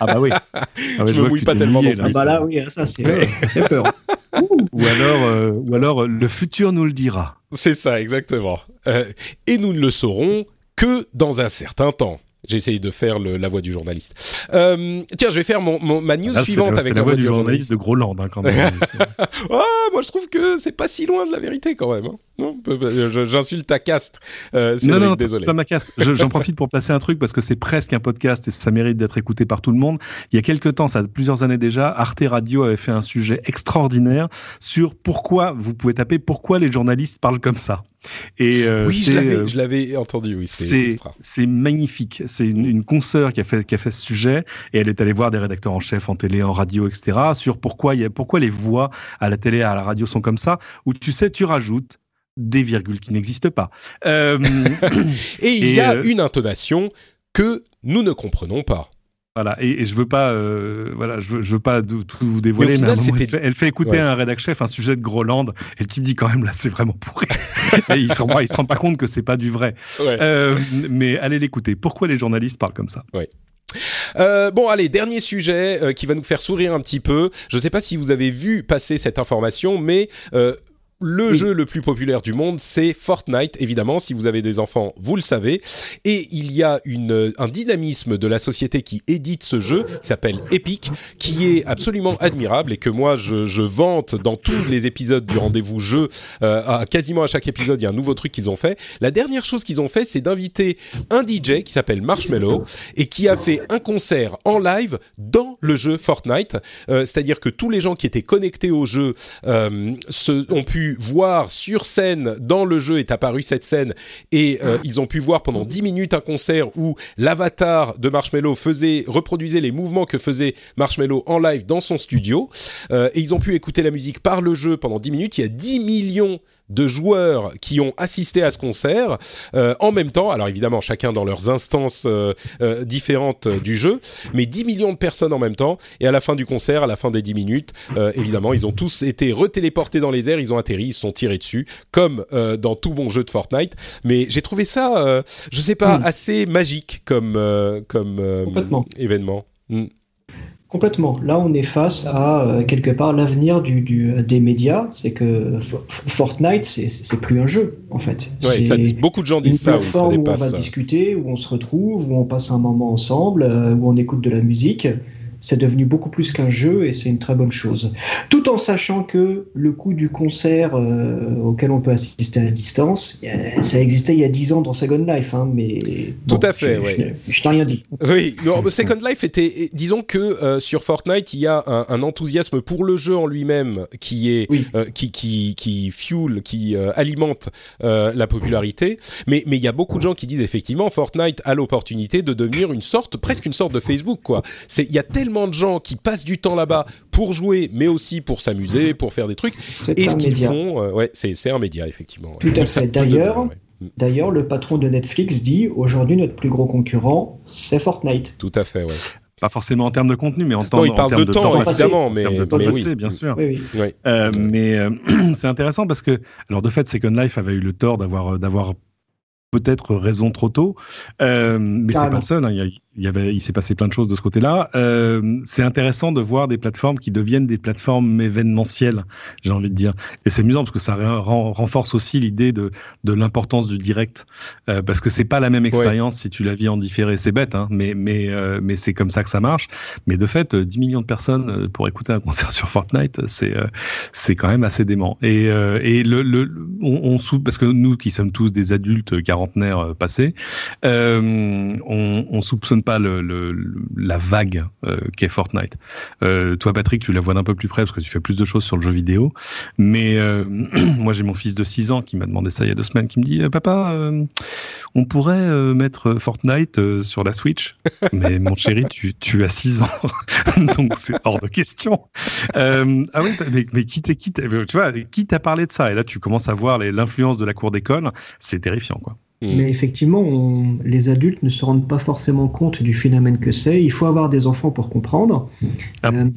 [SPEAKER 2] ah bah oui.
[SPEAKER 1] Ah je, me mouille pas tellement non plus.
[SPEAKER 3] Ah bah là oui, ça c'est fait peur.
[SPEAKER 2] ou alors, euh, ou alors le futur nous le dira.
[SPEAKER 1] C'est ça exactement. Euh, et nous ne le saurons que dans un certain temps. J'ai essayé de faire le, la voix du journaliste. Euh, tiens, je vais faire mon, mon ma news suivante avec
[SPEAKER 2] la, voix, du journaliste, de Groland hein, quand même.
[SPEAKER 1] oh, moi je trouve que c'est pas si loin de la vérité quand même. Hein. Non, j'insulte ta caste. Euh,
[SPEAKER 2] non, non, c'est pas ma caste. J'en profite pour placer un truc parce que c'est presque un podcast et ça mérite d'être écouté par tout le monde. Il y a quelques temps, ça a plusieurs années déjà, Arte Radio avait fait un sujet extraordinaire sur pourquoi, vous pouvez taper pourquoi les journalistes parlent comme ça.
[SPEAKER 1] Et euh, oui, je l'avais entendu. Oui,
[SPEAKER 2] c'est magnifique. C'est une, une consoeur qui a fait qui a fait ce sujet et elle est allée voir des rédacteurs en chef en télé, en radio, etc. sur pourquoi il y a pourquoi les voix à la télé, à la radio sont comme ça. Où tu sais, tu rajoutes des virgules qui n'existent pas. Euh...
[SPEAKER 1] et il y a euh, une intonation que nous ne comprenons pas.
[SPEAKER 2] Voilà, et, et, je veux pas, euh, voilà, je veux, je veux pas tout vous dévoiler, mais, elle, fait, elle, fait, écouter un rédac chef un sujet de Groland, et le type dit quand même là, c'est vraiment pourri. et il se rend, il se rend pas compte que c'est pas du vrai. Ouais. Euh, mais allez l'écouter. Pourquoi les journalistes parlent comme ça?
[SPEAKER 1] Ouais. Euh, bon, allez, dernier sujet euh, qui va nous faire sourire un petit peu. Je ne sais pas si vous avez vu passer cette information, mais euh, le jeu le plus populaire du monde, c'est Fortnite, évidemment. Si vous avez des enfants, vous le savez. Et il y a une, un dynamisme de la société qui édite ce jeu, qui s'appelle Epic, qui est absolument admirable et que moi, je, je vante dans tous les épisodes du rendez-vous jeu. Euh, à, quasiment à chaque épisode, il y a un nouveau truc qu'ils ont fait. La dernière chose qu'ils ont fait, c'est d'inviter un DJ qui s'appelle Marshmello et qui a fait un concert en live dans le jeu Fortnite. Euh, C'est-à-dire que tous les gens qui étaient connectés au jeu euh, se, ont pu voir sur scène, dans le jeu est apparue cette scène, et euh, ils ont pu voir pendant 10 minutes un concert où l'avatar de Marshmello faisait, reproduisait les mouvements que faisait Marshmello en live dans son studio, euh, et ils ont pu écouter la musique par le jeu pendant 10 minutes. Il y a 10 millions de joueurs qui ont assisté à ce concert euh, en même temps. Alors évidemment, chacun dans leurs instances euh, euh, différentes du jeu, mais 10 millions de personnes en même temps. Et à la fin du concert, à la fin des 10 minutes, évidemment, ils ont tous été retéléportés dans les airs, ils ont atterri, ils se sont tirés dessus, comme dans tout bon jeu de Fortnite. Mais j'ai trouvé ça, je sais pas, hmm. assez magique comme, comme événement. Hmm.
[SPEAKER 3] Complètement. Là, on est face à euh, quelque part l'avenir du, du, des médias. C'est que Fortnite, c'est plus un jeu, en fait.
[SPEAKER 1] Ouais, ça, beaucoup de gens disent ça. Oui, ça
[SPEAKER 3] où on va discuter, où on se retrouve, où on passe un moment ensemble, euh, où on écoute de la musique c'est devenu beaucoup plus qu'un jeu et c'est une très bonne chose. Tout en sachant que le coût du concert euh, auquel on peut assister à distance, ça existait il y a 10 ans dans Second Life, hein, mais
[SPEAKER 1] tout à fait,
[SPEAKER 3] oui. Je, t'ai rien dit.
[SPEAKER 1] Oui, Second Life était, disons que euh, sur Fortnite, il y a un, enthousiasme pour le jeu en lui-même qui est, euh, qui, qui, qui fuel, qui alimente la popularité, mais mais il y a beaucoup de gens qui disent effectivement Fortnite a l'opportunité de devenir une sorte, presque une sorte de Facebook, quoi. Il y a tellement de gens qui passent du temps là-bas pour jouer, mais aussi pour s'amuser, pour faire des trucs. Et ce qu'ils font, euh, ouais, c'est un média, effectivement.
[SPEAKER 3] Tout à fait. D'ailleurs, D'ailleurs, le patron de Netflix dit aujourd'hui notre plus gros concurrent, c'est Fortnite.
[SPEAKER 1] Tout à fait, ouais.
[SPEAKER 2] Pas forcément en termes de contenu, mais en, temps,
[SPEAKER 1] il parle
[SPEAKER 2] de,
[SPEAKER 1] temps, évidemment, mais,
[SPEAKER 2] mais oui. bien sûr.
[SPEAKER 3] Oui,
[SPEAKER 2] oui. Euh, mais euh, c'est intéressant parce que, alors de fait, Second Life avait eu le tort d'avoir d'avoir peut-être raison trop tôt, euh, mais c'est pas le seul. Hein. Il, y a, il y avait, il s'est passé plein de choses de ce côté-là. Euh, c'est intéressant de voir des plateformes qui deviennent des plateformes événementielles, j'ai envie de dire. Et c'est amusant parce que ça renforce aussi l'idée de, de l'importance du direct, euh, parce que c'est pas la même expérience si tu la vis en différé. C'est bête, hein, mais mais euh, mais c'est comme ça que ça marche. Mais de fait, 10 millions de personnes pour écouter un concert sur Fortnite, c'est c'est quand même assez dément. Et et le, le on, on parce que nous qui sommes tous des adultes quarantenaires passés, on, on soupçonne pas le, la vague euh, qu'est Fortnite. Euh, toi, Patrick, tu la vois d'un peu plus près parce que tu fais plus de choses sur le jeu vidéo. Mais euh, moi, j'ai mon fils de 6 ans qui m'a demandé ça il y a deux semaines, qui me dit Papa, on pourrait mettre Fortnite sur la Switch Mais mon chéri, tu, tu as 6 ans, donc c'est hors de question. ah oui, mais, mais qui t'es qui tu vois, qui t'a parlé de ça? Et là, tu commences à voir l'influence de la cour d'école. C'est terrifiant, quoi.
[SPEAKER 3] Mm. Mais effectivement, les adultes ne se rendent pas forcément compte du phénomène que c'est. Il faut avoir des enfants pour comprendre. Ah euh,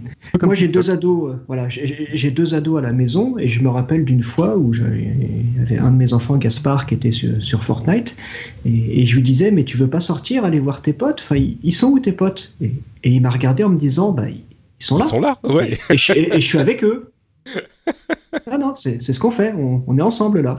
[SPEAKER 3] moi, j'ai deux ados. Euh, voilà, j'ai deux ados à la maison et je me rappelle d'une fois où j'avais un de mes enfants, Gaspard, qui était sur, Fortnite et, je lui disais "Mais tu veux pas sortir, aller voir tes potes? Enfin, ils sont où tes potes? Et, il m'a regardé en me disant "Bah, ils sont là."
[SPEAKER 1] Ils sont là, ouais.
[SPEAKER 3] Et, je, suis avec eux. ah non, c'est ce qu'on fait. on est ensemble là.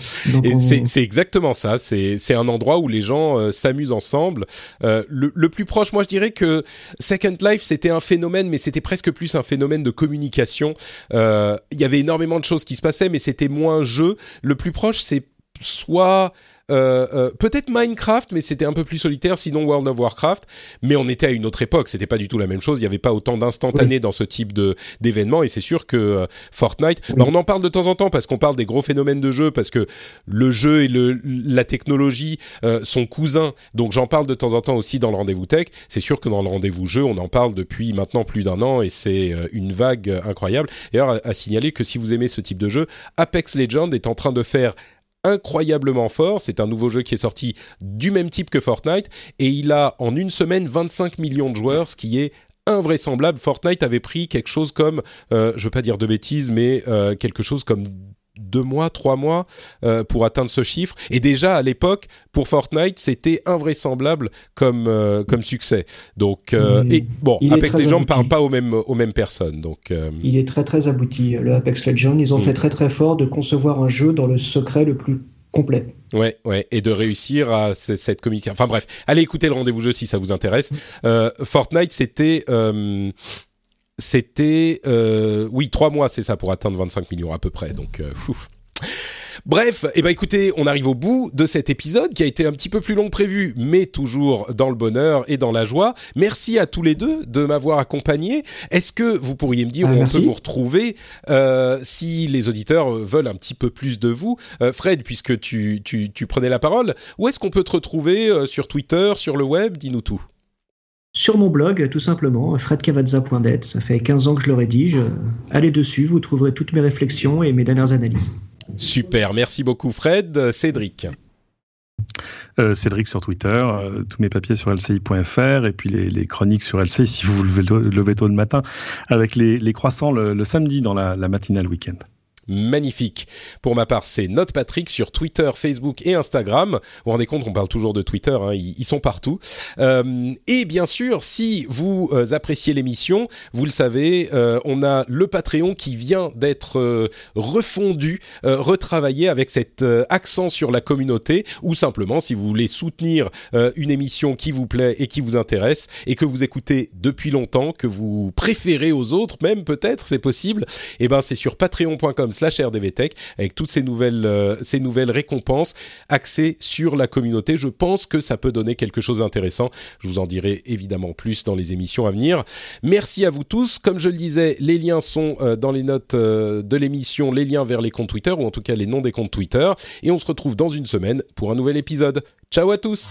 [SPEAKER 1] C'est exactement ça. C'est un endroit où les gens euh, s'amusent ensemble. Euh, le, le, plus proche, moi, je dirais que Second Life, c'était un phénomène, mais c'était presque plus un phénomène de communication. Euh, il y avait énormément de choses qui se passaient, mais c'était moins jeu. Le plus proche, c'est soit peut-être Minecraft, mais c'était un peu plus solitaire, sinon World of Warcraft. Mais on était à une autre époque, c'était pas du tout la même chose. Il n'y avait pas autant d'instantanés dans ce type d'événements. Et c'est sûr que euh, Fortnite, bah, on en parle de temps en temps parce qu'on parle des gros phénomènes de jeu, parce que le jeu et le, la technologie sont cousins. Donc j'en parle de temps en temps aussi dans le rendez-vous tech. C'est sûr que dans le rendez-vous jeu, on en parle depuis maintenant plus d'un an et c'est une vague incroyable. D'ailleurs, à, à signaler que si vous aimez ce type de jeu, Apex Legends est en train de faire incroyablement fort. C'est un nouveau jeu qui est sorti du même type que Fortnite et il a en une semaine 25 millions de joueurs, ce qui est invraisemblable. Fortnite avait pris quelque chose comme, euh, je veux pas dire de bêtises, mais euh, quelque chose comme deux mois, trois mois euh, pour atteindre ce chiffre. Et déjà à l'époque, pour Fortnite, c'était invraisemblable comme euh, comme succès. Donc euh, et bon, Apex Legends ne parle pas aux mêmes aux mêmes personnes. Donc
[SPEAKER 3] il est très très abouti. Le Apex Legends, ils ont mm. fait très très fort de concevoir un jeu dans le secret le plus complet.
[SPEAKER 1] Ouais, ouais, et de réussir à cette communication. Enfin bref, allez écouter le rendez-vous jeu si ça vous intéresse. Mm. Fortnite, c'était c'était euh, oui trois mois c'est ça pour atteindre 25 millions à peu près donc euh, Bref, eh ben écoutez, on arrive au bout de cet épisode qui a été un petit peu plus long que prévu, mais toujours dans le bonheur et dans la joie. Merci à tous les deux de m'avoir accompagné. Est-ce que vous pourriez me dire ah, où on peut vous retrouver euh, si les auditeurs veulent un petit peu plus de vous euh, Fred, puisque tu, tu, tu, prenais la parole, où est-ce qu'on peut te retrouver euh, sur Twitter, sur le web? Dis-nous tout
[SPEAKER 3] sur mon blog, tout simplement, fredcavazza.net. Ça fait 15 ans que je le rédige. Allez dessus, vous trouverez toutes mes réflexions et mes dernières analyses.
[SPEAKER 1] Super, merci beaucoup Fred. Cédric.
[SPEAKER 2] Euh, Cédric sur Twitter, euh, tous mes papiers sur lci.fr et puis les, chroniques sur LCI si vous vous levez tôt le matin avec les, croissants le, samedi dans la, la matinale week-end
[SPEAKER 1] magnifique. Pour ma part, c'est Note Patrick sur Twitter, Facebook et Instagram. Vous vous rendez compte, on parle toujours de Twitter, hein, ils, sont partout. Euh, et bien sûr, si vous euh, appréciez l'émission, vous le savez, euh, on a le Patreon qui vient d'être refondu, retravaillé avec cet accent sur la communauté, ou simplement si vous voulez soutenir une émission qui vous plaît et qui vous intéresse, et que vous écoutez depuis longtemps, que vous préférez aux autres, même peut-être, c'est possible, et eh ben c'est sur patreon.com slash rdvtech avec toutes ces nouvelles, euh, ces nouvelles récompenses axées sur la communauté. Je pense que ça peut donner quelque chose d'intéressant. Je vous en dirai évidemment plus dans les émissions à venir. Merci à vous tous. Comme je le disais, les liens sont euh, dans les notes euh, de l'émission, les liens vers les comptes Twitter ou en tout cas les noms des comptes Twitter. Et on se retrouve dans une semaine pour un nouvel épisode. Ciao à tous